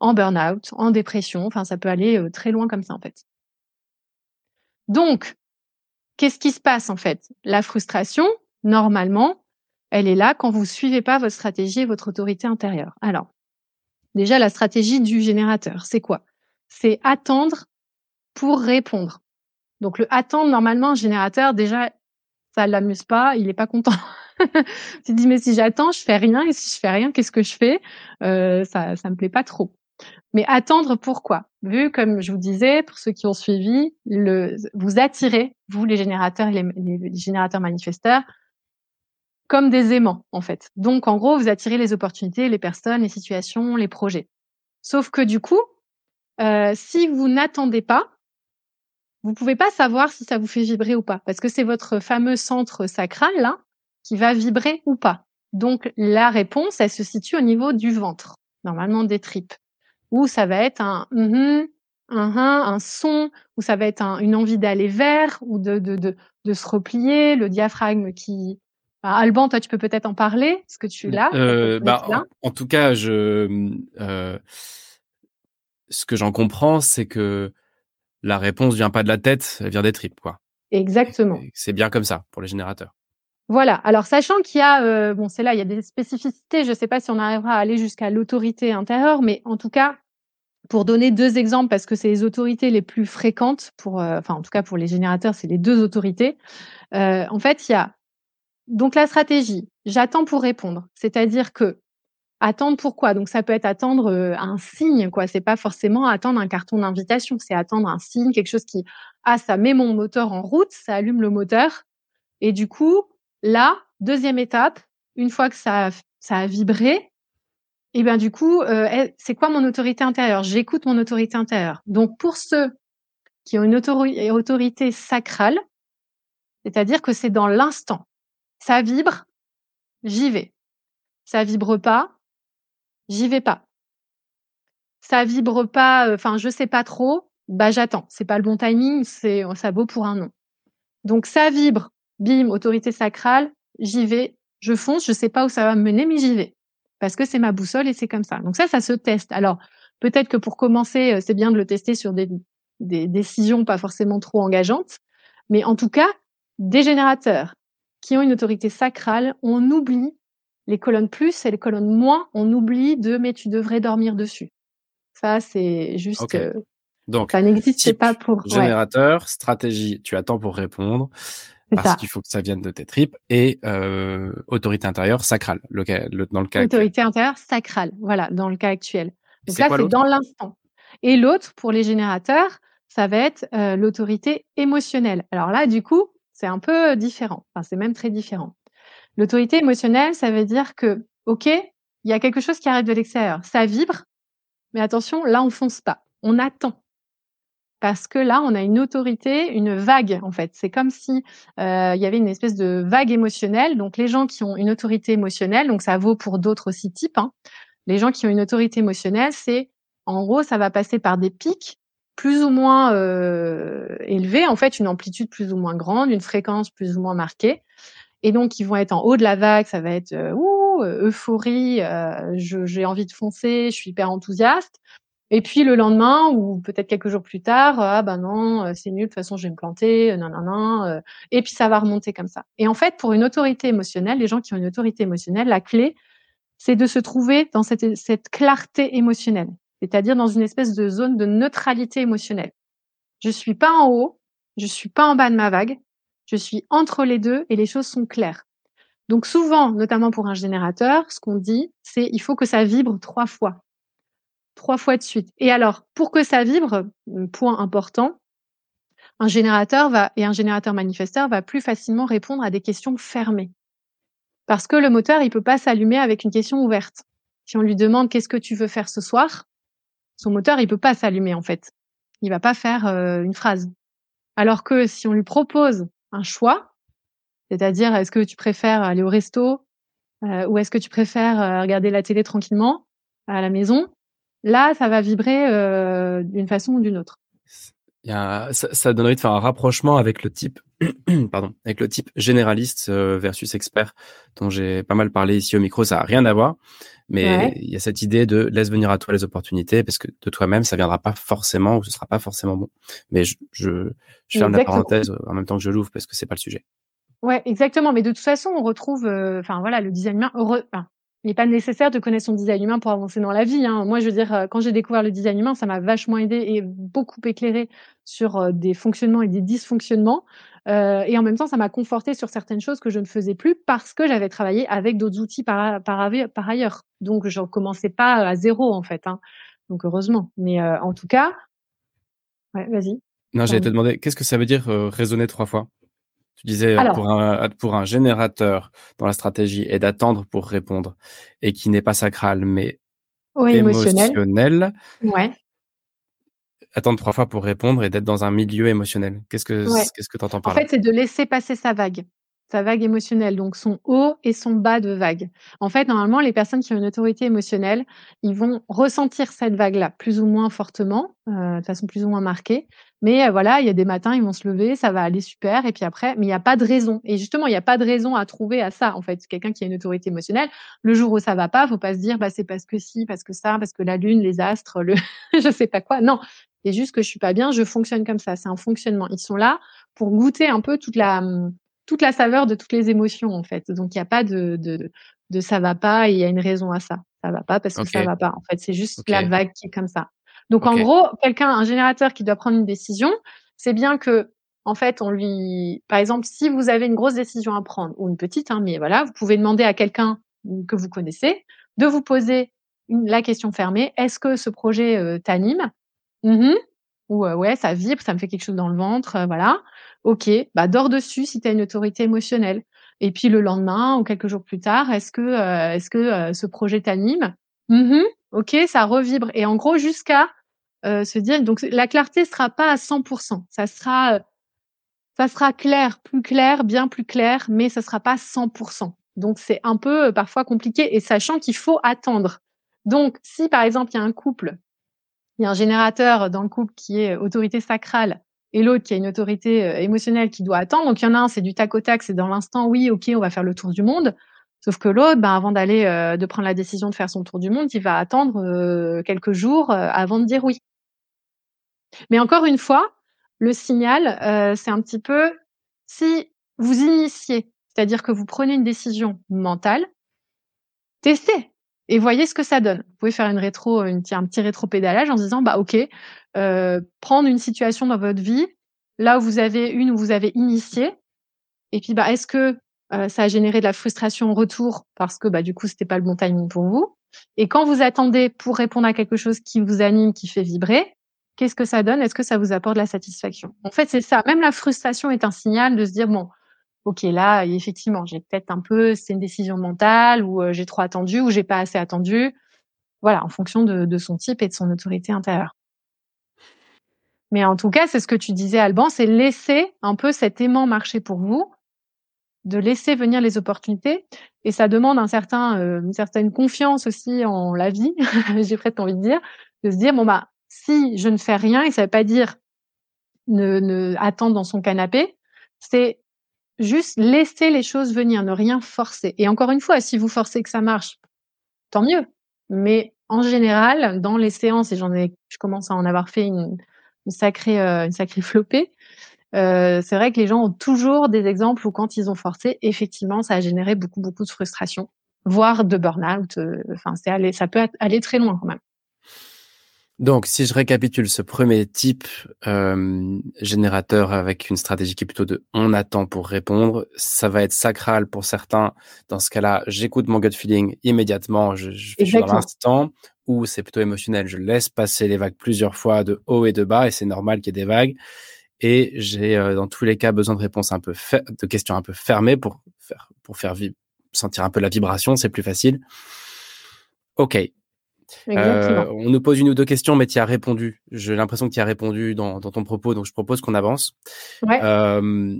en burn-out, en dépression. Enfin, ça peut aller euh, très loin comme ça, en fait. Donc, qu'est-ce qui se passe, en fait? La frustration, normalement, elle est là quand vous suivez pas votre stratégie et votre autorité intérieure. Alors, déjà, la stratégie du générateur, c'est quoi? C'est attendre pour répondre. Donc, le attendre, normalement, un générateur, déjà, ça l'amuse pas, il est pas content. [LAUGHS] tu dis, mais si j'attends, je fais rien, et si je fais rien, qu'est-ce que je fais? Euh, Ça ça me plaît pas trop. Mais attendre pourquoi? Vu, comme je vous disais, pour ceux qui ont suivi, vous attirez, vous les générateurs et les, générateurs manifesteurs, comme des aimants, en fait. Donc, en gros, vous attirez les opportunités, les personnes, les situations, les projets. Sauf que du coup, euh, si vous n'attendez pas, vous pouvez pas savoir si ça vous fait vibrer ou pas, parce que c'est votre fameux centre sacral là qui va vibrer ou pas. Donc la réponse, elle se situe au niveau du ventre, normalement des tripes ou ça va être un mm un, un son, ou ça va être une envie d'aller vers, ou de, de, de, de, se replier, le diaphragme qui... Bah, Alban, toi, tu peux peut-être en parler, ce que tu l'as. Euh, bah, en, tout cas, je, euh, ce que j'en comprends, c'est que la réponse vient pas de la tête, elle vient des tripes, quoi. Exactement. C'est bien comme ça pour les générateurs. Voilà. Alors, sachant qu'il y a, euh, bon, c'est là, il y a des spécificités. Je ne sais pas si on arrivera à aller jusqu'à l'autorité intérieure, mais en tout cas, pour donner deux exemples, parce que c'est les autorités les plus fréquentes, pour, euh, enfin, en tout cas pour les générateurs, c'est les deux autorités. Euh, en fait, il y a donc la stratégie. J'attends pour répondre, c'est-à-dire que attendre pourquoi Donc ça peut être attendre un signe, quoi. C'est pas forcément attendre un carton d'invitation, c'est attendre un signe, quelque chose qui ah ça met mon moteur en route, ça allume le moteur, et du coup Là, deuxième étape, une fois que ça, a vibré, et eh bien du coup, euh, c'est quoi mon autorité intérieure? J'écoute mon autorité intérieure. Donc pour ceux qui ont une autorité sacrale, c'est-à-dire que c'est dans l'instant. Ça vibre, j'y vais. Ça vibre pas, j'y vais pas. Ça vibre pas, euh, enfin je sais pas trop, bah j'attends. C'est pas le bon timing, c'est ça vaut pour un non. Donc ça vibre, bim, autorité sacrale, j'y vais, je fonce, je sais pas où ça va me mener, mais j'y vais. Parce que c'est ma boussole et c'est comme ça. Donc ça, ça se teste. Alors, peut-être que pour commencer, euh, c'est bien de le tester sur des, décisions pas forcément trop engageantes. Mais en tout cas, des générateurs qui ont une autorité sacrale, on oublie les colonnes plus et les colonnes moins, on oublie de mais tu devrais dormir dessus. Ça, c'est juste. Euh, Donc, ça n'existe pas pour. Générateur, stratégie, tu attends pour répondre parce qu'il faut que ça vienne de tes tripes et euh, autorité intérieure sacrale le, dans le cas autorité intérieure sacrale voilà dans le cas actuel. Donc là c'est dans l'instant. Et l'autre pour les générateurs ça va être euh, l'autorité émotionnelle. Alors là du coup c'est un peu différent. Enfin c'est même très différent. L'autorité émotionnelle ça veut dire que ok il y a quelque chose qui arrive de l'extérieur. Ça vibre mais attention là on fonce pas. On attend parce que là, on a une autorité, une vague en fait. C'est comme si euh, il y avait une espèce de vague émotionnelle. Donc les gens qui ont une autorité émotionnelle, donc ça vaut pour d'autres aussi types. Hein. Les gens qui ont une autorité émotionnelle, c'est en gros, ça va passer par des pics plus ou moins euh, élevés, en fait, une amplitude plus ou moins grande, une fréquence plus ou moins marquée. Et donc, ils vont être en haut de la vague, ça va être euh, ouh, euphorie, j'ai envie de foncer, je suis hyper enthousiaste. Et puis le lendemain ou peut-être quelques jours plus tard, ah ben non, c'est nul, de toute façon je vais me planter, non non non. Et puis ça va remonter comme ça. Et en fait, pour une autorité émotionnelle, les gens qui ont une autorité émotionnelle, la clé, c'est de se trouver dans cette, cette clarté émotionnelle, c'est-à-dire dans une espèce de zone de neutralité émotionnelle. Je suis pas en haut, je suis pas en bas de ma vague, je suis entre les deux et les choses sont claires. Donc souvent, notamment pour un générateur, ce qu'on dit, c'est il faut que ça vibre trois fois. Trois fois de suite. Et alors, pour que ça vibre, point important, un générateur va, et un générateur manifesteur va plus facilement répondre à des questions fermées. Parce que le moteur, il peut pas s'allumer avec une question ouverte. Si on lui demande qu'est-ce que tu veux faire ce soir, son moteur, il peut pas s'allumer en fait. Il va pas faire euh, une phrase. Alors que si on lui propose un choix, c'est-à-dire est-ce que tu préfères aller au resto euh, ou est-ce que tu préfères euh, regarder la télé tranquillement à la maison, là, ça va vibrer euh, d'une façon ou d'une autre. Il y a, ça, ça, donnerait de faire un rapprochement avec le type, [CLEARS THROAT] pardon, avec le type généraliste versus expert dont j'ai pas mal parlé ici au micro. Ça a rien à voir, mais il y a cette idée de laisse venir à toi les opportunités parce que de toi-même ça viendra pas forcément ou ce sera pas forcément bon. Mais je, je, je ferme la parenthèse en même temps que je l'ouvre parce que c'est pas le sujet. Ouais, exactement. Mais de toute façon, on retrouve, euh, enfin voilà, le design humain. Heureux, il n'est pas nécessaire de connaître son design humain pour avancer dans la vie. Hein. Moi, je veux dire, euh, quand j'ai découvert le design humain, ça m'a vachement aidé et beaucoup éclairé sur euh, des fonctionnements et des dysfonctionnements. Euh, et en même temps, ça m'a conforté sur certaines choses que je ne faisais plus parce que j'avais travaillé avec d'autres outils par, par, par, ailleurs. Donc, je ne commençais pas à zéro, en fait. Hein. Donc, heureusement. Mais en tout cas, ouais, vas-y. Non, j'allais te demander, qu'est-ce que ça veut dire raisonner trois fois? Tu disais pour, un, pour un générateur dans la stratégie et d'attendre pour répondre et qui n'est pas sacral mais émotionnel. Ouais. Attendre trois fois pour répondre et d'être dans un milieu émotionnel. Qu'est-ce que qu'est-ce que tu entends par là? En fait, c'est de laisser passer sa vague sa vague émotionnelle, donc son haut et son bas de vague. En fait, normalement, les personnes qui ont une autorité émotionnelle, ils vont ressentir cette vague-là plus ou moins fortement, euh, de façon plus ou moins marquée. Mais euh, voilà, il y a des matins, ils vont se lever, ça va aller super, et puis après, mais il n'y a pas de raison. Et justement, il n'y a pas de raison à trouver à ça. En fait, quelqu'un qui a une autorité émotionnelle, le jour où ça va pas, faut pas se dire, bah c'est parce que si, parce que ça, parce que la lune, les astres, le, [LAUGHS] je sais pas quoi. Non, c'est juste que je suis pas bien, je fonctionne comme ça. C'est un fonctionnement. Ils sont là pour goûter un peu toute la toute la saveur de toutes les émotions en fait. Donc il n'y a pas de, de, de ça va pas et il y a une raison à ça. Ça va pas parce que ça va pas. En fait, c'est juste la vague qui est comme ça. Donc en gros, quelqu'un, un générateur qui doit prendre une décision, c'est bien que en fait, on lui, par exemple, si vous avez une grosse décision à prendre ou une petite, hein, mais voilà, vous pouvez demander à quelqu'un que vous connaissez de vous poser la question fermée est-ce que ce projet euh, t'anime? Mmh Ou euh, ouais, ça vibre, ça me fait quelque chose dans le ventre, euh, voilà. Ok, bah dors dessus si tu as une autorité émotionnelle. Et puis le lendemain ou quelques jours plus tard, est-ce que euh, est-ce que ce projet t'anime? Mmh Ok, ça revibre. Et en gros, jusqu'à euh, se dire, donc la clarté sera pas à 100%. Ça sera ça sera clair, plus clair, bien plus clair, mais ça sera pas 100%. Donc c'est un peu parfois compliqué et sachant qu'il faut attendre. Donc si par exemple il y a un couple, il y a un générateur dans le couple qui est autorité sacrale et l'autre qui a une autorité euh, émotionnelle qui doit attendre. Donc il y en a un, c'est du tac au tac, c'est dans l'instant, oui, ok, on va faire le tour du monde. Sauf que l'autre, ben, avant d'aller euh, de prendre la décision de faire son tour du monde, il va attendre euh, quelques jours avant de dire oui. Mais encore une fois, le signal, c'est un petit peu si vous initiez, c'est-à-dire que vous prenez une décision mentale, testez et voyez ce que ça donne. Vous pouvez faire une rétro, une, un petit rétro-pédalage en disant, bah ok, euh, prendre une situation dans votre vie, là où vous avez une où vous avez initié, et puis bah est-ce que euh, ça a généré de la frustration en retour parce que bah du coup c'était pas le bon timing pour vous? Et quand vous attendez pour répondre à quelque chose qui vous anime, qui fait vibrer, qu'est-ce que ça donne? Est-ce que ça vous apporte la satisfaction? En fait, c'est ça. Même la frustration est un signal de se dire bon, ok là effectivement j'ai peut-être un peu c'est une décision mentale ou euh, j'ai trop attendu ou j'ai pas assez attendu. Voilà en fonction de, de, son type et de son autorité intérieure. Mais en tout cas c'est ce que tu disais Alban c'est laisser un peu cet aimant marcher pour vous de laisser venir les opportunités et ça demande un certain euh, une certaine confiance aussi en la vie [LAUGHS] j'ai presque envie de dire de se dire bon bah si je ne fais rien et ça veut pas dire ne, ne attendre dans son canapé c'est juste laisser les choses venir, ne rien forcer. Et encore une fois, si vous forcez que ça marche, tant mieux. Mais en général, dans les séances, et j'en ai, je commence à en avoir fait une, sacrée, euh, une sacrée flopée. Euh, c'est vrai que les gens ont toujours des exemples où quand ils ont forcé, effectivement, ça a généré beaucoup, beaucoup de frustration, voire de burn-out. Euh, enfin, ça peut aller très loin quand même. Donc, si je récapitule ce premier type euh, générateur avec une stratégie qui est plutôt de on attend pour répondre, ça va être sacral pour certains. Dans ce cas-là, j'écoute mon gut feeling immédiatement, je, je fais dans l'instant, ou c'est plutôt émotionnel, je laisse passer les vagues plusieurs fois de haut et de bas, et c'est normal qu'il y ait des vagues. Et j'ai euh, dans tous les cas besoin de réponses un peu de questions un peu fermées pour faire pour faire sentir un peu la vibration, c'est plus facile. Ok, euh, on nous pose une ou deux questions, mais tu as répondu. J'ai l'impression que tu as répondu dans, ton propos, donc je propose qu'on avance. Euh,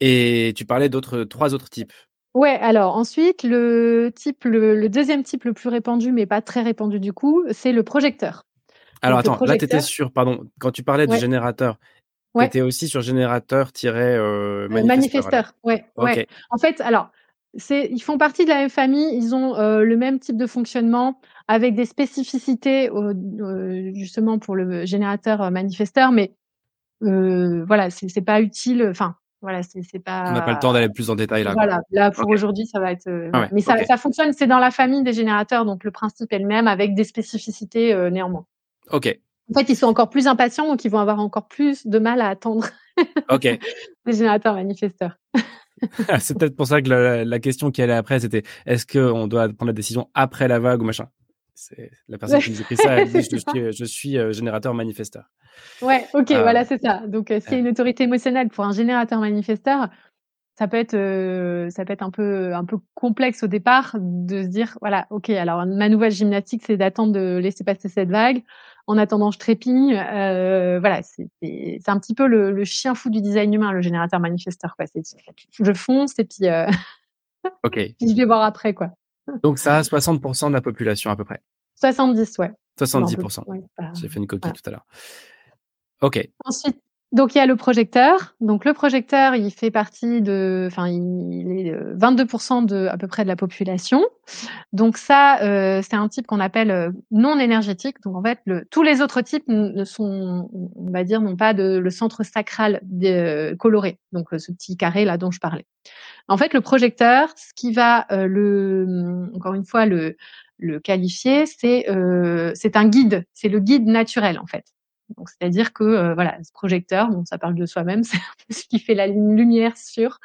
et tu parlais d'autres trois autres types. Ouais, alors ensuite, le type, le, deuxième type le plus répandu, mais pas très répandu du coup, c'est le projecteur. Alors attends, là tu étais sur, pardon, quand tu parlais du générateur, tu étais aussi sur générateur-manifesteur. manifesteur, ouais, ouais. En fait, alors, ils font partie de la même famille, ils ont euh, le même type de fonctionnement avec des spécificités justement pour le générateur euh, manifesteur, mais euh, voilà, c'est pas utile. Enfin, voilà, c'est pas. On n'a pas le temps d'aller plus en détail là. Voilà, là pour aujourd'hui, ça va être. Ah mais ça, ça fonctionne, c'est dans la famille des générateurs, donc le principe est le même avec des spécificités néanmoins. Ok. En fait, ils sont encore plus impatients, donc ils vont avoir encore plus de mal à attendre. Ok. [LAUGHS] les générateurs manifesteurs. [LAUGHS] c'est peut-être pour ça que la, question qui allait après, c'était est-ce qu'on doit prendre la décision après la vague ou machin? C'est la personne qui nous écrit ça, elle [LAUGHS] dit je, suis, euh, générateur manifesteur. Ouais, ok, euh, voilà, c'est ça. Donc, euh, s'il y a une autorité émotionnelle pour un générateur manifesteur, ça peut être, ça peut être un peu, un peu complexe au départ de se dire, voilà, ok, alors ma nouvelle gymnastique, c'est d'attendre de laisser passer cette vague en attendant, je trépigne. Euh, voilà, c'est un petit peu le, chien fou du design humain, le générateur manifesteur. Quoi. Je fonce et puis, euh, [LAUGHS] [LAUGHS] je vais voir après. quoi. Donc ça a 60% de la population à peu près 70, ouais. 70%. J'ai fait une coquille tout à l'heure. Ok. Ensuite, donc il y a le projecteur. Donc le projecteur, il fait partie de, enfin il est 22% de à peu près de la population. Donc ça, euh, c'est un type qu'on appelle euh, non énergétique. Donc en fait, le, tous les autres types ne sont, on va dire, n'ont pas de le centre sacral de, coloré. Donc ce petit carré là dont je parlais. En fait, le projecteur, ce qui va euh, le, encore une fois le le qualifier, c'est c'est un guide. C'est le guide naturel en fait. Donc, c'est-à-dire que euh, voilà, ce projecteur, bon, ça parle de soi-même, [LAUGHS] c'est ce qui fait la lumière sur.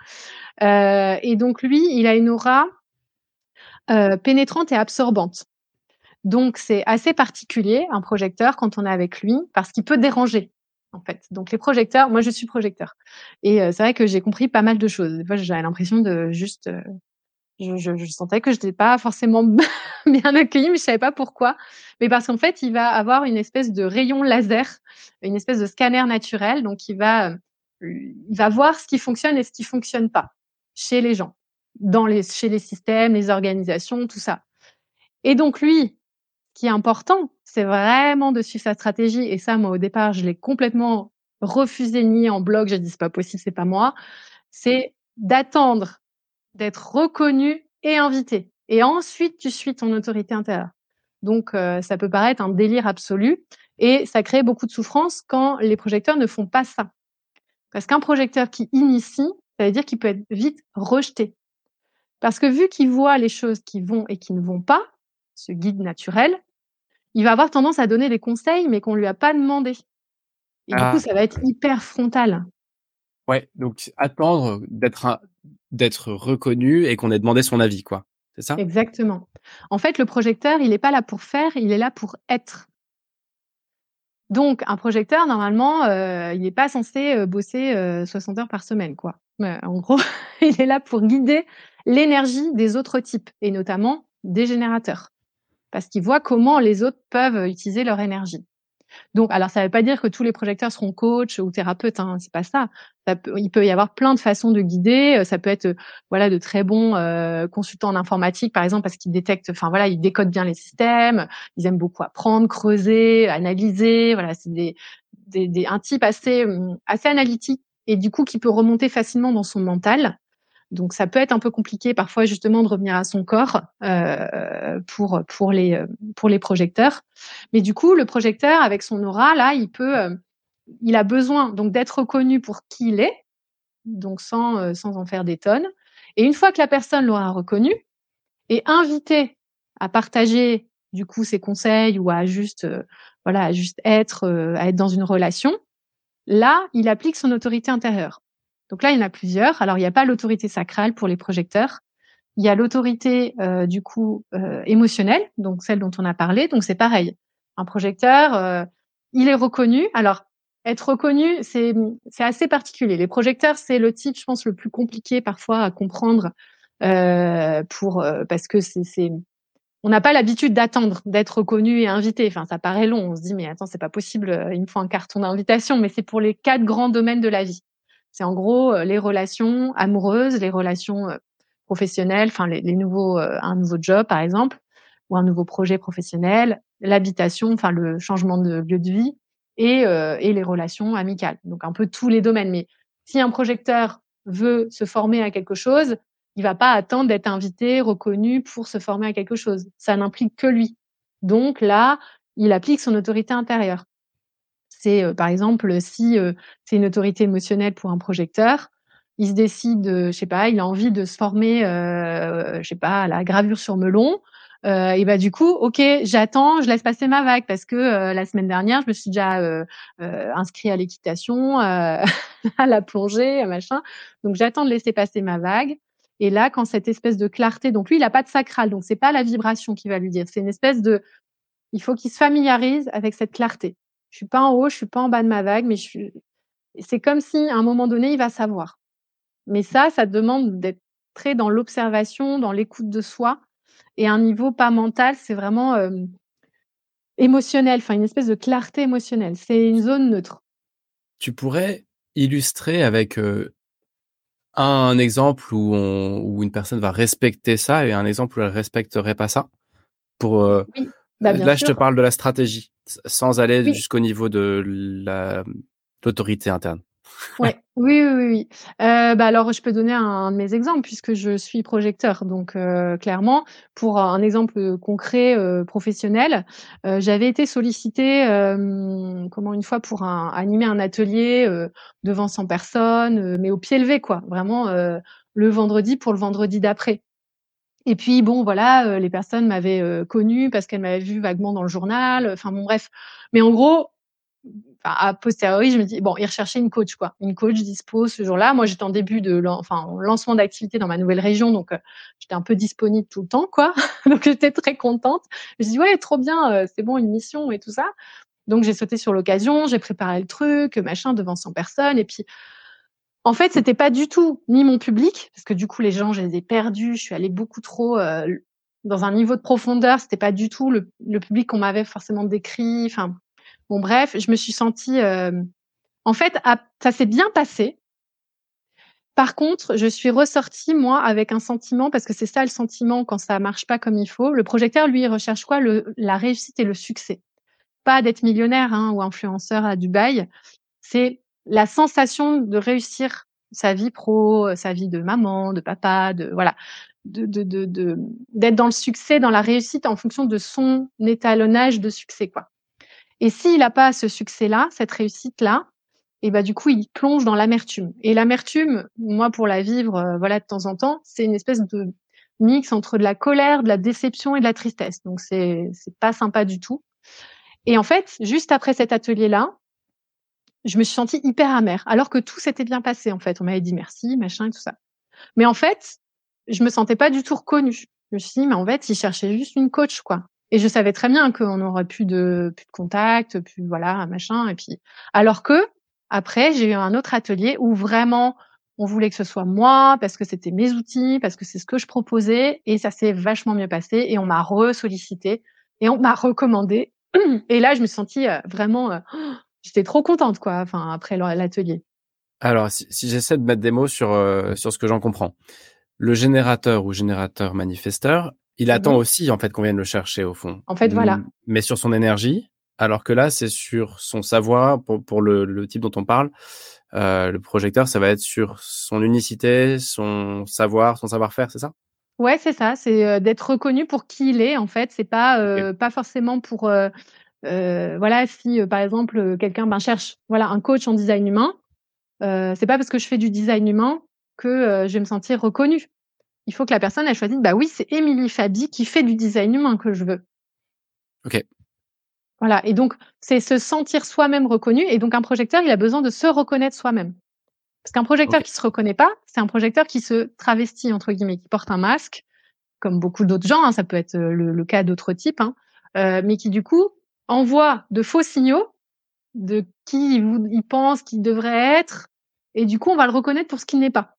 Euh, et donc lui, il a une aura euh, pénétrante et absorbante. Donc c'est assez particulier un projecteur quand on est avec lui parce qu'il peut déranger en fait. Donc les projecteurs, moi je suis projecteur et c'est vrai que j'ai compris pas mal de choses. Des fois j'avais l'impression de juste je, je, je, sentais que je n'étais pas forcément [LAUGHS] bien accueillie, mais je savais pas pourquoi. Mais parce qu'en fait, il va avoir une espèce de rayon laser, une espèce de scanner naturel. Donc, il va, euh, il va voir ce qui fonctionne et ce qui fonctionne pas chez les gens, dans les, chez les systèmes, les organisations, tout ça. Et donc, lui, ce qui est important, c'est vraiment de suivre sa stratégie. Et ça, moi, au départ, je l'ai complètement refusé, ni en blog. J'ai dit, c'est pas possible, c'est pas moi. C'est d'attendre d'être reconnu et invité. Et ensuite, tu suis ton autorité intérieure. Donc, euh, ça peut paraître un délire absolu et ça crée beaucoup de souffrance quand les projecteurs ne font pas ça. Parce qu'un projecteur qui initie, ça veut dire qu'il peut être vite rejeté. Parce que vu qu'il voit les choses qui vont et qui ne vont pas, ce guide naturel, il va avoir tendance à donner des conseils, mais qu'on lui a pas demandé. Et du coup, ah. ça va être hyper frontal. Ouais, donc attendre d'être d'être reconnu et qu'on ait demandé son avis, quoi. C'est ça? Exactement. En fait, le projecteur, il n'est pas là pour faire, il est là pour être. Donc, un projecteur, normalement, euh, il n'est pas censé euh, bosser 60 euh, heures par semaine, quoi. en gros, [LAUGHS] il est là pour guider l'énergie des autres types, et notamment des générateurs, parce qu'il voit comment les autres peuvent utiliser leur énergie. Donc, alors ça ne veut pas dire que tous les projecteurs seront coach ou thérapeutes, hein, c'est pas ça. Il peut y avoir plein de façons de guider. Euh, ça peut être, euh, voilà, de très bons euh, consultants en informatique, par exemple, parce qu'ils détectent, enfin voilà, ils décodent bien les systèmes. Ils aiment beaucoup apprendre, creuser, analyser. Voilà, c'est des, des, des, un type assez, hum, assez analytique et du coup qui peut remonter facilement dans son mental. Donc ça peut être un peu compliqué parfois justement de revenir à son corps euh, pour pour les euh, pour les projecteurs. Mais du coup le projecteur avec son aura là, il peut euh, il a besoin donc d'être reconnu pour qui il est, donc sans euh, sans en faire des tonnes. Et une fois que la personne l'aura reconnu et invité à partager du coup ses conseils ou à juste voilà à juste être à être dans une relation, là il applique son autorité intérieure. Donc là, il y en a plusieurs. Alors, il n'y a pas l'autorité sacrale pour les projecteurs. Il y a l'autorité euh, du coup euh, émotionnelle, donc celle dont on a parlé. Donc c'est pareil. Un projecteur, euh, il est reconnu. Alors être reconnu, c'est c'est assez particulier. Les projecteurs, c'est le type, je pense, le plus compliqué parfois à comprendre pour parce que c'est c'est on n'a pas l'habitude d'attendre d'être reconnu et invité. Enfin, ça paraît long. On se dit mais attends, c'est pas possible. Il me faut un carton d'invitation. Mais c'est pour les quatre grands domaines de la vie. C'est en gros euh, les relations amoureuses, les relations euh, professionnelles, enfin les, nouveaux, euh, un nouveau job par exemple, ou un nouveau projet professionnel, l'habitation, enfin le changement de lieu de vie et, et les relations amicales. Donc un peu tous les domaines. Mais si un projecteur veut se former à quelque chose, il va pas attendre d'être invité, reconnu pour se former à quelque chose. Ça n'implique que lui. Donc là, il applique son autorité intérieure. C'est euh, par exemple si euh, c'est une autorité émotionnelle pour un projecteur, il se décide, je sais pas, il a envie de se former, euh, je sais pas, à la gravure sur melon. Et bah du coup, ok, j'attends, je laisse passer ma vague parce que la semaine dernière, je me suis déjà euh, inscrit à l'équitation, [LAUGHS] à la plongée, machin. Donc j'attends de laisser passer ma vague. Et là, quand cette espèce de clarté, donc lui, il a pas de sacral, donc c'est pas la vibration qui va lui dire, c'est une espèce de, il faut qu'il se familiarise avec cette clarté. Je suis pas en haut, je suis pas en bas de ma vague, mais je suis... c'est comme si à un moment donné, il va savoir. Mais ça, ça demande d'être très dans l'observation, dans l'écoute de soi, et un niveau pas mental, c'est vraiment euh, émotionnel, enfin une espèce de clarté émotionnelle. C'est une zone neutre. Tu pourrais illustrer avec euh, un exemple où, on, où une personne va respecter ça et un exemple où elle respecterait pas ça pour euh, oui. Bah, Là, je te parle de la stratégie, sans aller jusqu'au niveau de l'autorité interne. Ouais. [LAUGHS] Oui, oui, oui. Euh, bah alors, je peux donner un, de mes exemples puisque je suis projecteur. Donc, euh, clairement, pour un exemple concret euh, professionnel, j'avais été sollicitée, euh, comment une fois pour un, animer un atelier devant 100 personnes, mais au pied levé, quoi. Vraiment le vendredi pour le vendredi d'après. Et puis bon, voilà, euh, les personnes m'avaient euh, connue parce qu'elles m'avaient vu vaguement dans le journal. Enfin bon, bref. Mais en gros, à posteriori, je me dis bon, ils recherchaient une coach quoi, une coach dispo ce jour-là. Moi, j'étais en début de enfin lancement d'activité dans ma nouvelle région, donc euh, j'étais un peu disponible tout le temps quoi. [LAUGHS] donc j'étais très contente. Je dis ouais, trop bien, c'est bon, une mission et tout ça. Donc j'ai sauté sur l'occasion, j'ai préparé le truc, machin devant 100 personnes et puis en fait, c'était pas du tout ni mon public, parce que du coup, les gens, je les ai perdus. Je suis allée beaucoup trop euh, dans un niveau de profondeur. C'était pas du tout le, public qu'on m'avait forcément décrit. Enfin, bon, bref, je me suis sentie. Euh, en fait, ça s'est bien passé. Par contre, je suis ressortie moi avec un sentiment, parce que c'est ça le sentiment quand ça marche pas comme il faut. Le projecteur, lui, il recherche quoi? Le, La réussite et le succès. Pas d'être millionnaire hein, ou influenceur à Dubaï. C'est la sensation de réussir sa vie pro, sa vie de maman, de papa, de voilà, de d'être de, de, dans le succès, dans la réussite en fonction de son étalonnage de succès quoi. Et s'il n'a pas ce succès-là, cette réussite-là, et bah du coup il plonge dans l'amertume. Et l'amertume, moi pour la vivre, euh, voilà de temps en temps, c'est une espèce de mix entre de la colère, de la déception et de la tristesse. Donc c'est c'est pas sympa du tout. Et en fait, juste après cet atelier-là, je me suis sentie hyper amère, alors que tout s'était bien passé en fait. On m'avait dit merci, machin et tout ça. Mais en fait, je me sentais pas du tout reconnue. Je me suis dit, mais en fait, ils cherchaient juste une coach, quoi. Et je savais très bien qu'on n'aurait plus de plus de contact, plus voilà, machin. Et puis, alors que après, j'ai eu un autre atelier où vraiment on voulait que ce soit moi parce que c'était mes outils, parce que c'est ce que je proposais, et ça s'est vachement mieux passé. Et on m'a re-sollicité et on m'a recommandé. Et là, je me suis sentie euh, vraiment euh, j'étais trop contente, quoi, enfin, après l'atelier. Alors, si, j'essaie de mettre des mots sur, euh, sur ce que j'en comprends. Le générateur ou générateur manifesteur, il attend mhm. aussi, en fait, qu'on vienne le chercher, au fond. En fait, voilà. Mais sur son énergie, alors que là, c'est sur son savoir, pour, pour le, le, type dont on parle, euh, le projecteur, ça va être sur son unicité, son savoir, son savoir-faire, c'est ça? Ouais, c'est ça, c'est, heu, d'être reconnu pour qui il est, en fait. C'est pas, pas forcément pour, heu, voilà, si, heu, par exemple, heu, quelqu'un, ben, cherche, voilà, un coach en design humain, heu, c'est pas parce que je fais du design humain que, heu, je vais me sentir reconnue. Il faut que la personne, elle choisisse, bah, oui, c'est Émilie Fabi qui fait du design humain que je veux. OK. Voilà et donc c'est se sentir soi-même reconnu et donc un projecteur, il a besoin de se reconnaître soi-même. Parce qu'un projecteur OK. qui se reconnaît pas, c'est un projecteur qui se «travestit» entre guillemets, qui porte un masque, comme beaucoup d'autres gens, hein, ça peut être, heu, le le cas d'autres types, hein, mais qui du coup envoie de faux signaux de qui il pense qu'il devrait être et du coup on va le reconnaître pour ce qu'il n'est pas.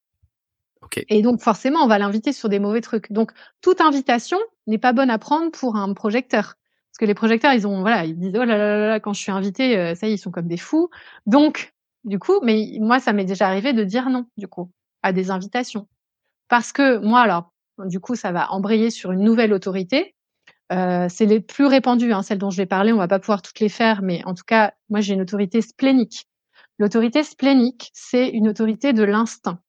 OK. Et donc forcément on va l'inviter sur des mauvais trucs. Donc toute invitation n'est pas bonne à prendre pour un projecteur. Parce que les projecteurs ils ont voilà, ils disent: «Oh là là là là, quand je suis invité, heu, ça y est, ils sont comme des fous». Donc du coup mais moi ça m'est déjà arrivé de dire non, du coup, à des invitations. Parce que moi alors, du coup ça va embrayer sur une nouvelle autorité, heu, c'est les plus répandues, hein, celles dont je vais parler, on va pas pouvoir toutes les faire, mais en tout cas, moi j'ai une autorité splénique. L'autorité splénique, c'est une autorité de l'instinct.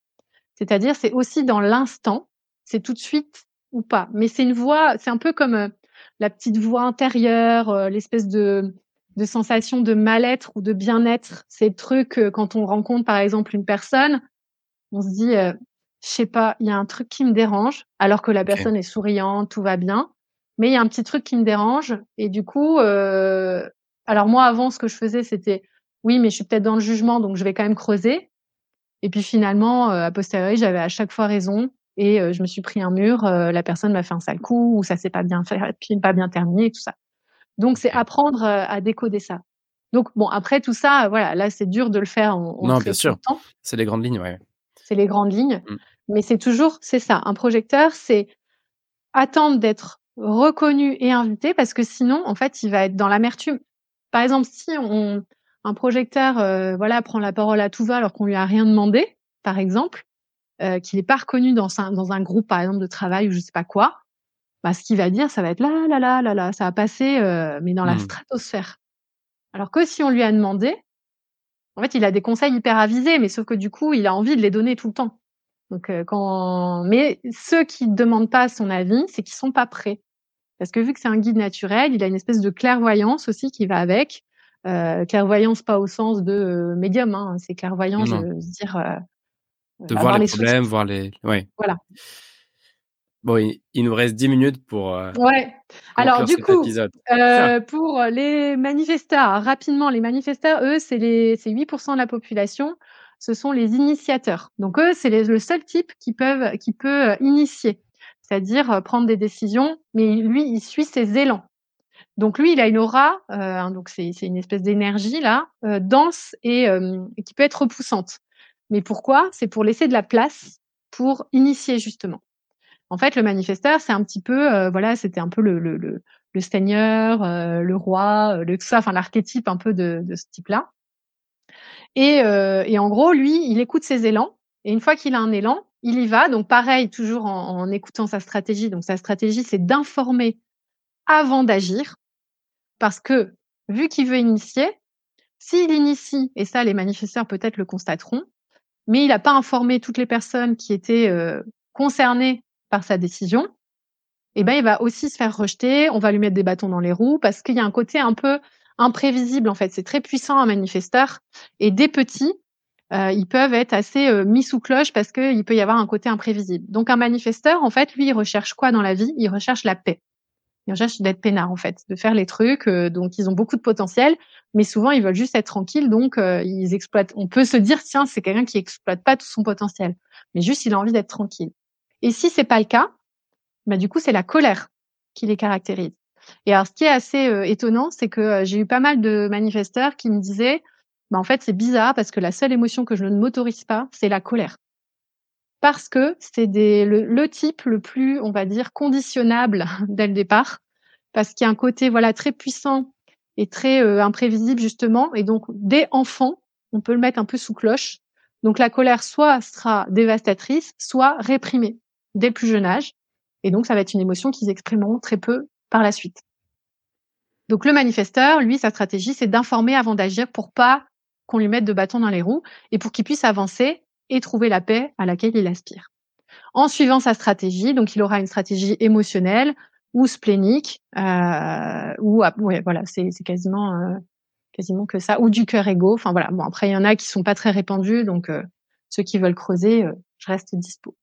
C'est-à-dire, c'est aussi dans l'instant, c'est tout de suite ou pas. Mais c'est une voix, c'est un peu comme, heu, la petite voix intérieure, heu, l'espèce de de sensation de mal-être ou de bien-être. Ces trucs, quand on rencontre par exemple une personne, on se dit, «Je sais pas, il y a un truc qui me dérange», alors que la personne est souriante, tout va bien. Mais il y a un petit truc qui me dérange et du coup, heu, alors moi avant ce que je faisais c'était: «Oui, mais je suis peut-être dans le jugement donc je vais quand même creuser» et puis finalement, heu, a posteriori, j'avais à chaque fois raison et heu, je me suis pris un mur, heu, la personne m'a fait un sale coup ou ça s'est pas bien fait puis [LAUGHS] pas bien terminé et tout ça. Donc c'est apprendre, à décoder ça. Donc bon, après tout ça, voilà, là, c'est dur de le faire en en Non, bien sûr, c'est les grandes lignes, ouais. C'est les grandes lignes, Mmh. mais c'est toujours c'est ça, un projecteur, c'est attendre d'être reconnu et invité parce que sinon, en fait, il va être dans l'amertume. Par exemple, si on un projecteur, heu, voilà, prend la parole à tout va alors qu'on lui a rien demandé, par exemple, heu, qu'il est pas reconnu dans sein dans un groupe, par exemple, de travail ou je sais pas quoi, bah, ce qu'il va dire, ça va être: «La la la la la», ça va passer, heu, mais dans la Mmh. stratosphère. Alors que si on lui a demandé, en fait, il a des conseils hyper avisés, mais sauf que du coup, il a envie de les donner tout le temps. Donc, heu, quand mais ceux qui demandent pas son avis, c'est qu'ils sont pas prêts. Parce que vu que c'est un guide naturel, il a une espèce de clairvoyance aussi qui va avec. Heu, clairvoyance pas au sens de, heu, médium, hein, c'est Non, clairvoyance, je non. veux dire, heu, De voir les problèmes, voir les ouais. voilà. Bon, il il nous reste 10 minutes pour, Ouais. Alors du cet coup, pour les manifesteurs, rapidement, les manifesteurs, eux, c'est les c'est 8% de la population, ce sont les initiateurs. Donc eux, c'est le seul type qui peuvent qui peut, initier, c'est-à-dire, heu, prendre des décisions, mais lui, il suit ses élans. Donc lui, il a une aura, heu, hein, donc c'est une espèce d'énergie là, heu, dense et qui peut être repoussante. Mais pourquoi? C'est pour laisser de la place pour initier justement. En fait, le manifesteur, c'est un petit peu, voilà, c'était un peu le le le seigneur, le roi, le enfin l'archétype un peu de ce type-là et en gros, lui, il écoute ses élans et une fois qu'il a un élan, il y va. Donc pareil, toujours en écoutant sa stratégie. Donc sa stratégie, c'est d'informer avant d'agir parce que vu qu'il veut initier, s'il initie et ça les manifesteurs peut-être le constateront, mais il a pas informé toutes les personnes qui étaient, heu, concernées par sa décision et ben, il va aussi se faire rejeter, on va lui mettre des bâtons dans les roues parce qu'il y a un côté un peu imprévisible, en fait. C'est très puissant un manifesteur et des petits, heu, ils peuvent être assez, heu, mis sous cloche parce qu'il peut y avoir un côté imprévisible. Donc un manifesteur, en fait, lui, il recherche quoi dans la vie? Il recherche la paix. Il recherche d'être peinard, en fait, de faire les trucs, heu, donc ils ont beaucoup de potentiel, mais souvent ils veulent juste être tranquilles, donc heu, ils exploitent on peut se dire: «Tiens, c'est quelqu'un qui exploite pas tout son potentiel», mais juste il a envie d'être tranquille et si c'est pas le cas, bah, du coup, c'est la colère qui les caractérise. Et alors, ce qui est assez, heu, étonnant, c'est que, heu, j'ai eu pas mal de manifesteurs qui me disaient: «Bah, en fait, c'est bizarre parce que la seule émotion que je ne m'autorise pas, c'est la colère». Parce que c'est le le type le plus, on va dire, conditionnable [LAUGHS] dès le départ, parce qu'il y a un côté, voilà, très puissant et très, heu, imprévisible justement et donc dès enfant, on peut le mettre un peu sous cloche. Donc la colère soit sera dévastatrice, soit réprimée dès le plus jeune âge et donc ça va être une émotion qu'ils exprimeront très peu par la suite. Donc le manifesteur, lui, sa stratégie, c'est d'informer avant d'agir pour pas qu'on lui mette de bâton dans les roues et pour qu'il puisse avancer et trouver la paix à laquelle il aspire. En suivant sa stratégie, donc il aura une stratégie émotionnelle ou splénique, euh, ou ouais, voilà, c'est quasiment euh, quasiment que ça, ou du cœur égo. Enfin voilà. Bon après il y en a qui sont pas très répandus, donc euh, ceux qui veulent creuser, euh, je reste dispo.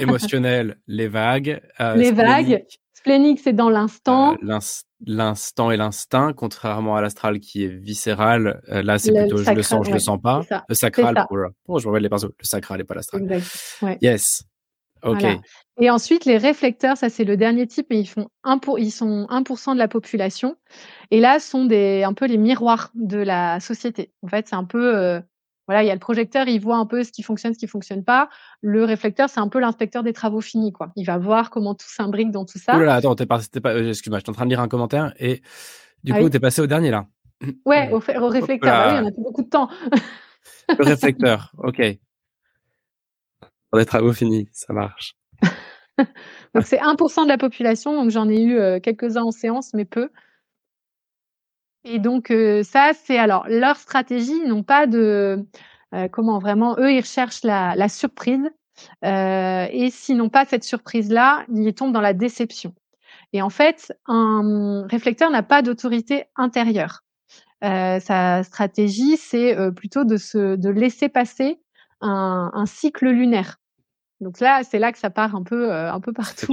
émotionnel, les vagues. Euh, les vagues. Splénique, c'est dans l'instant. l'instant et l'instinct, contrairement à l'astral qui est viscéral. là, c'est plutôt je le sens, je le sens pas. Le sacral, oh, je remets les pinceaux. Le sacral et pas l'astral. Ouais. Yes. Ok. Et ensuite, les réflecteurs, ça c'est le dernier type, mais ils font un pour, ils sont 1% de la population. Et là, sont des un peu les miroirs de la société. En fait, c'est un peu euh, voilà, il y a le projecteur, il voit un peu ce qui fonctionne, ce qui fonctionne pas. Le réflecteur, c'est un peu l'inspecteur des travaux finis, quoi. Il va voir comment tout s'imbrique dans tout ça. Oh là là, attends, t'es pas, pas, euh, excuse-moi, je suis en train de lire un commentaire et du ah coup, tu t'es passé au dernier là. Ouais, au, au réflecteur. Bah oui, on a plus beaucoup de temps. [LAUGHS] le réflecteur, ok. Pour des travaux finis, ça marche. [LAUGHS] donc c'est 1% de la population, donc j'en ai eu euh, quelques-uns en séance, mais peu. Et donc euh, ça, c'est alors leur stratégie, ils n'ont pas de euh, comment vraiment, eux, ils recherchent la, surprise. et s'ils n'ont pas cette surprise-là, ils tombent dans la déception. Et en fait, un réflecteur n'a pas d'autorité intérieure. sa stratégie, c'est plutôt de se de laisser passer un cycle lunaire. Donc là, c'est là que ça part un peu, euh, un peu partout.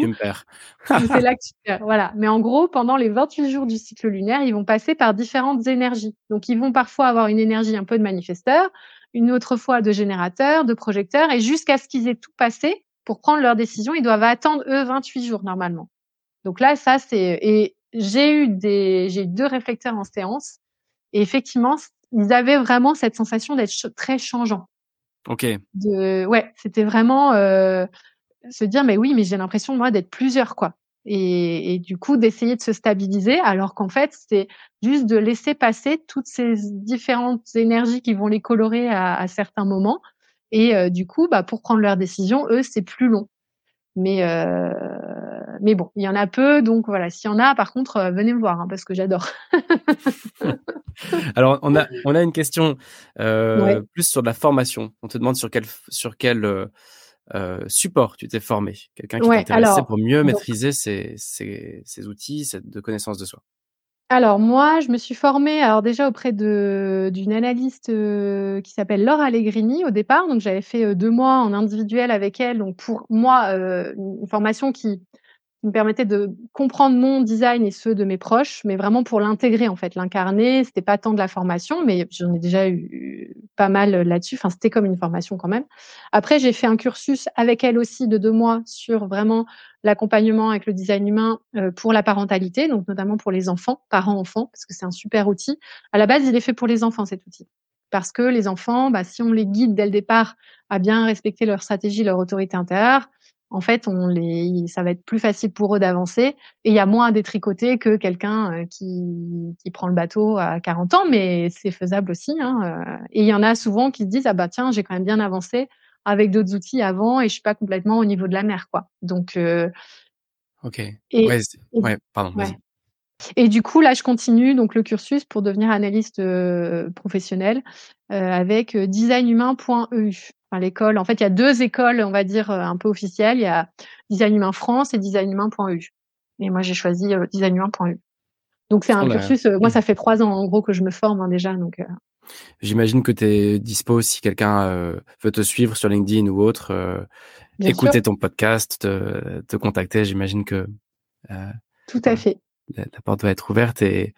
[LAUGHS] c'est là que tu perds. Voilà. Mais en gros, pendant les 28 jours du cycle lunaire, ils vont passer par différentes énergies. Donc, ils vont parfois avoir une énergie un peu de manifesteur, une autre fois de générateur, de projecteur, et jusqu'à ce qu'ils aient tout passé pour prendre leur décision, ils doivent attendre eux 28 jours normalement. Donc là, ça c'est. Et j'ai eu des, j'ai eu deux réflecteurs en séance, et effectivement, ils avaient vraiment cette sensation d'être très changeants. Ok. Ouais, c'était vraiment euh, se dire, mais oui, mais j'ai l'impression moi d'être plusieurs quoi. Et, du coup d'essayer de se stabiliser, alors qu'en fait c'est juste de laisser passer toutes ces différentes énergies qui vont les colorer à, à certains moments. Et euh, du coup, bah, pour prendre leurs décisions, eux, c'est plus long. Mais euh, mais bon, il y en a peu, donc voilà. S'il y en a, par contre, euh, venez me voir hein, parce que j'adore. [LAUGHS] Alors, on a on a une question euh, plus sur de la formation. On te demande sur quel sur quel support tu t'es formé. Quelqu'un qui ouais, t'intéressait pour mieux maîtriser ces, ces, ces outils de connaissance de soi. Alors moi, je me suis formée alors déjà auprès d'une analyste, euh, qui s'appelle Laure Allegrini au départ. Donc j'avais fait, euh, deux mois en individuel avec elle. Donc pour moi, euh, une formation qui me permettait de comprendre mon design et ceux de mes proches, mais vraiment pour l'intégrer en fait, l'incarner. C'était pas tant de la formation, mais j'en ai déjà eu pas mal là-dessus. Enfin, c'était comme une formation quand même. Après, j'ai fait un cursus avec elle aussi de deux mois sur vraiment l'accompagnement avec le design humain euh, pour la parentalité, donc notamment pour les enfants, parents-enfants, parce que c'est un super outil. À la base, il est fait pour les enfants cet outil. Parce que les enfants, bah, si on les guide dès le départ à bien respecter leur stratégie, leur autorité intérieure, en fait, on les, ça va être plus facile pour eux d'avancer et il y a moins à détricoter que quelqu'un euh, qui, qui prend le bateau à 40 ans, mais c'est faisable aussi. Hein. Euh. Et il y en a souvent qui se disent ah bah tiens j'ai quand même bien avancé avec d'autres outils avant et je suis pas complètement au niveau de la mer quoi. Donc euh, ok. Et, ouais, pardon. Et du coup là je continue donc le cursus pour devenir analyste professionnel avec designhumain.eu l'école. En fait, il y a deux écoles, on va dire, euh, un peu officielles. Il y a Design Humain France et Design Humain.eu. Et moi, j'ai choisi euh, Design Humain.eu. Donc, c'est un cursus. Euh, moi, ça fait trois ans, en gros, que je me forme hein, déjà. Donc, J'imagine que tu es dispo si quelqu'un veut te suivre sur LinkedIn ou autre, écouter ton podcast, te, te contacter. J'imagine que. Tout à fait. La, la, porte va être ouverte. Et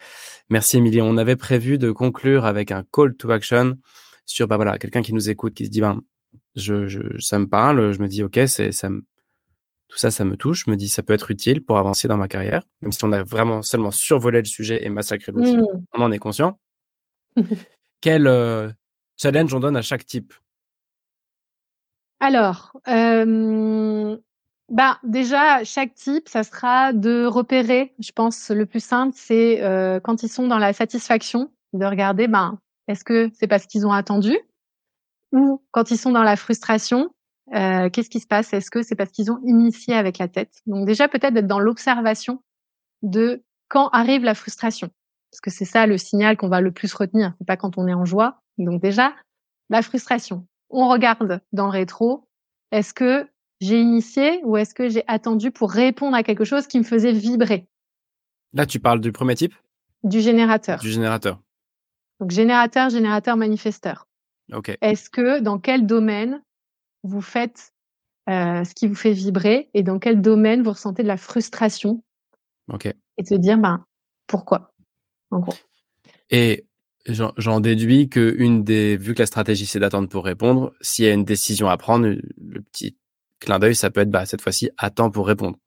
merci, Émilie. On avait prévu de conclure avec un call to action sur bah voilà quelqu'un qui nous écoute qui se dit ben je, je, ça me parle, je me dis ok, c'est ça me, tout ça, ça me touche. Je me dis ça peut être utile pour avancer dans ma carrière, même si on a vraiment seulement survolé le sujet et massacré le mmh. on en est conscient. [LAUGHS] Quel euh, challenge on donne à chaque type? Alors, euh, bah déjà chaque type, ça sera de repérer. Je pense le plus simple, c'est euh, quand ils sont dans la satisfaction, de regarder ben est-ce que c'est parce qu'ils ont attendu? Ou quand ils sont dans la frustration, euh, qu'est-ce qui se passe? Est-ce que c'est parce qu'ils ont initié avec la tête? Donc déjà peut-être d'être dans l'observation de quand arrive la frustration, parce que c'est ça le signal qu'on va le plus retenir. C'est pas quand on est en joie, Donc déjà, la frustration. On regarde dans le rétro. Est-ce que j'ai initié ou est-ce que j'ai attendu pour répondre à quelque chose qui me faisait vibrer? Là, tu parles du premier type? Du générateur. Du générateur. Donc générateur, générateur, manifesteur. Est-ce que dans quel domaine vous faites euh, ce qui vous fait vibrer et dans quel domaine vous ressentez de la frustration. Et te dire, ben, pourquoi En gros? Et j'en déduis que une des, vu que la stratégie c'est d'attendre pour répondre, s'il y a une décision à prendre, le petit clin d'œil, ça peut être, bah, cette fois-ci, attends pour répondre.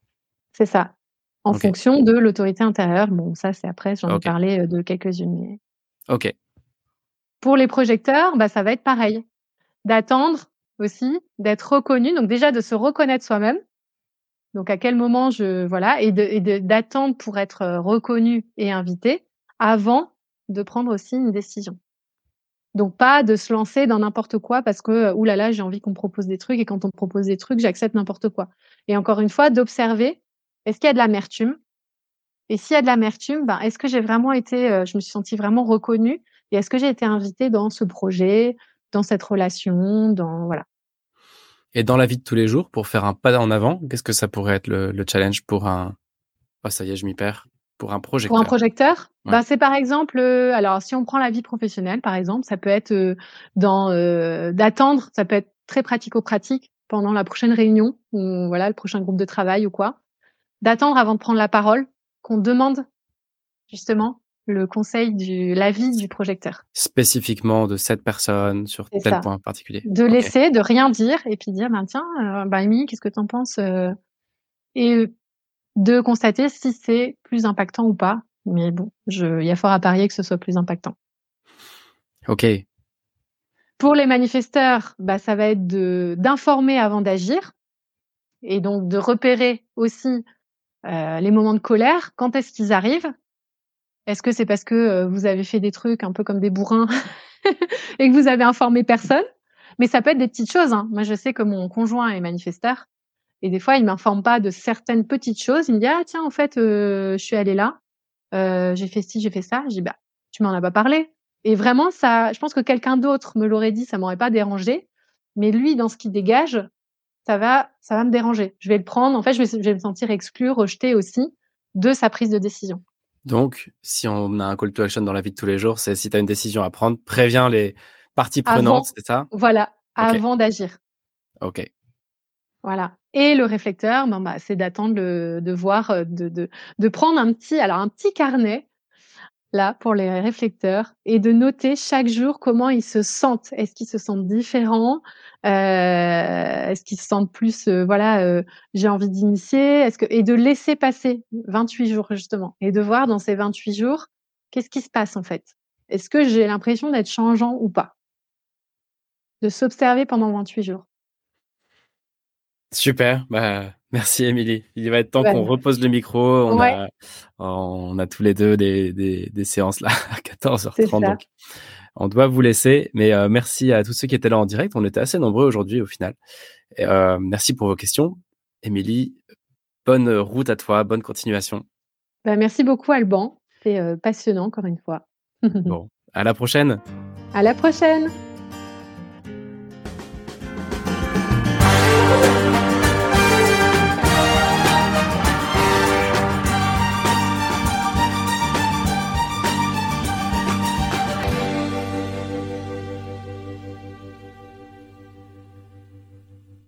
C'est ça. En fonction de l'autorité intérieure. Bon, ça, c'est après, j'en ai parlé euh, de quelques-unes. Ok. Pour les projecteurs, bah, ça va être pareil. D'attendre aussi, d'être reconnu. Donc, déjà, de se reconnaître soi-même. Donc, à quel moment je, voilà, et d'attendre pour être euh, reconnu et invité avant de prendre aussi une décision. Donc pas de se lancer dans n'importe quoi parce que euh, oulala, j'ai envie qu'on propose des trucs et quand on me propose des trucs, j'accepte n'importe quoi. Et encore une fois, d'observer est-ce qu'il y a de l'amertume? Et s'il y a de l'amertume, ben, est-ce que j'ai vraiment été, euh, je me suis sentie vraiment reconnue et est-ce que j'ai été invitée dans ce projet, dans cette relation, dans voilà. Et dans la vie de tous les jours, pour faire un pas en avant, qu'est-ce que ça pourrait être le, le challenge pour un Oh, ça y est, je m'y perds. Pour un projecteur. Pour un projecteur, ben, c'est par exemple, euh, alors si on prend la vie professionnelle, par exemple, ça peut être euh, dans euh, d'attendre, ça peut être très pratico-pratique pendant la prochaine réunion ou voilà le prochain groupe de travail ou quoi, d'attendre avant de prendre la parole, qu'on demande justement le conseil du l'avis du projecteur. Spécifiquement de cette personne sur tel point particulier. De laisser, de rien dire et puis dire ben tiens, bah qu'est-ce que tu en penses Et de constater si c'est plus impactant ou pas. Mais bon, il y a fort à parier que ce soit plus impactant. Ok. Pour les manifesteurs, bah, ça va être de d'informer avant d'agir et donc de repérer aussi euh, les moments de colère. Quand est-ce qu'ils arrivent? Est-ce que c'est parce que euh, vous avez fait des trucs un peu comme des bourrins [LAUGHS] et que vous avez informé personne? Mais ça peut être des petites choses. Hein. Moi, je sais que mon conjoint est manifesteur et des fois, il m'informe pas de certaines petites choses. Il me dit ah tiens en fait euh, je suis allée là, euh, j'ai fait ci, j'ai fait ça. Je dis bah tu m'en as pas parlé. Et vraiment ça, je pense que quelqu'un d'autre me l'aurait dit, ça m'aurait pas dérangé. Mais lui dans ce qu'il dégage, ça va, ça va me déranger. Je vais le prendre. En fait, je vais, je vais me sentir exclu, rejeté aussi de sa prise de décision. Donc, si on a un call to action dans la vie de tous les jours, c'est si tu as une décision à prendre, préviens les parties prenantes, c'est ça? Voilà, avant d'agir. Ok. Voilà. Et le réflecteur, ben, c'est d'attendre de voir, euh, de, de, de, prendre un petit, alors un petit carnet là pour les réflecteurs et de noter chaque jour comment ils se sentent. Est-ce qu'ils se sentent différents? Euh, Est-ce qu'ils se sentent plus, euh, voilà, euh, j'ai envie d'initier? Est-ce que et de laisser passer 28 jours justement et de voir dans ces 28 jours qu'est-ce qui se passe en fait? Est-ce que j'ai l'impression d'être changeant ou pas? De s'observer pendant 28 jours. Super, bah, merci Émilie. Il va être temps qu'on repose le micro. On, a, on a tous les deux des, des, des séances là [LAUGHS] à 14h30. Donc on doit vous laisser. Mais euh, merci à tous ceux qui étaient là en direct. On était assez nombreux aujourd'hui au final. euh, merci pour vos questions. Émilie, bonne route à toi, bonne continuation. Bah, merci beaucoup Alban. C'est euh, passionnant encore une fois. [LAUGHS] bon, à la prochaine. À la prochaine.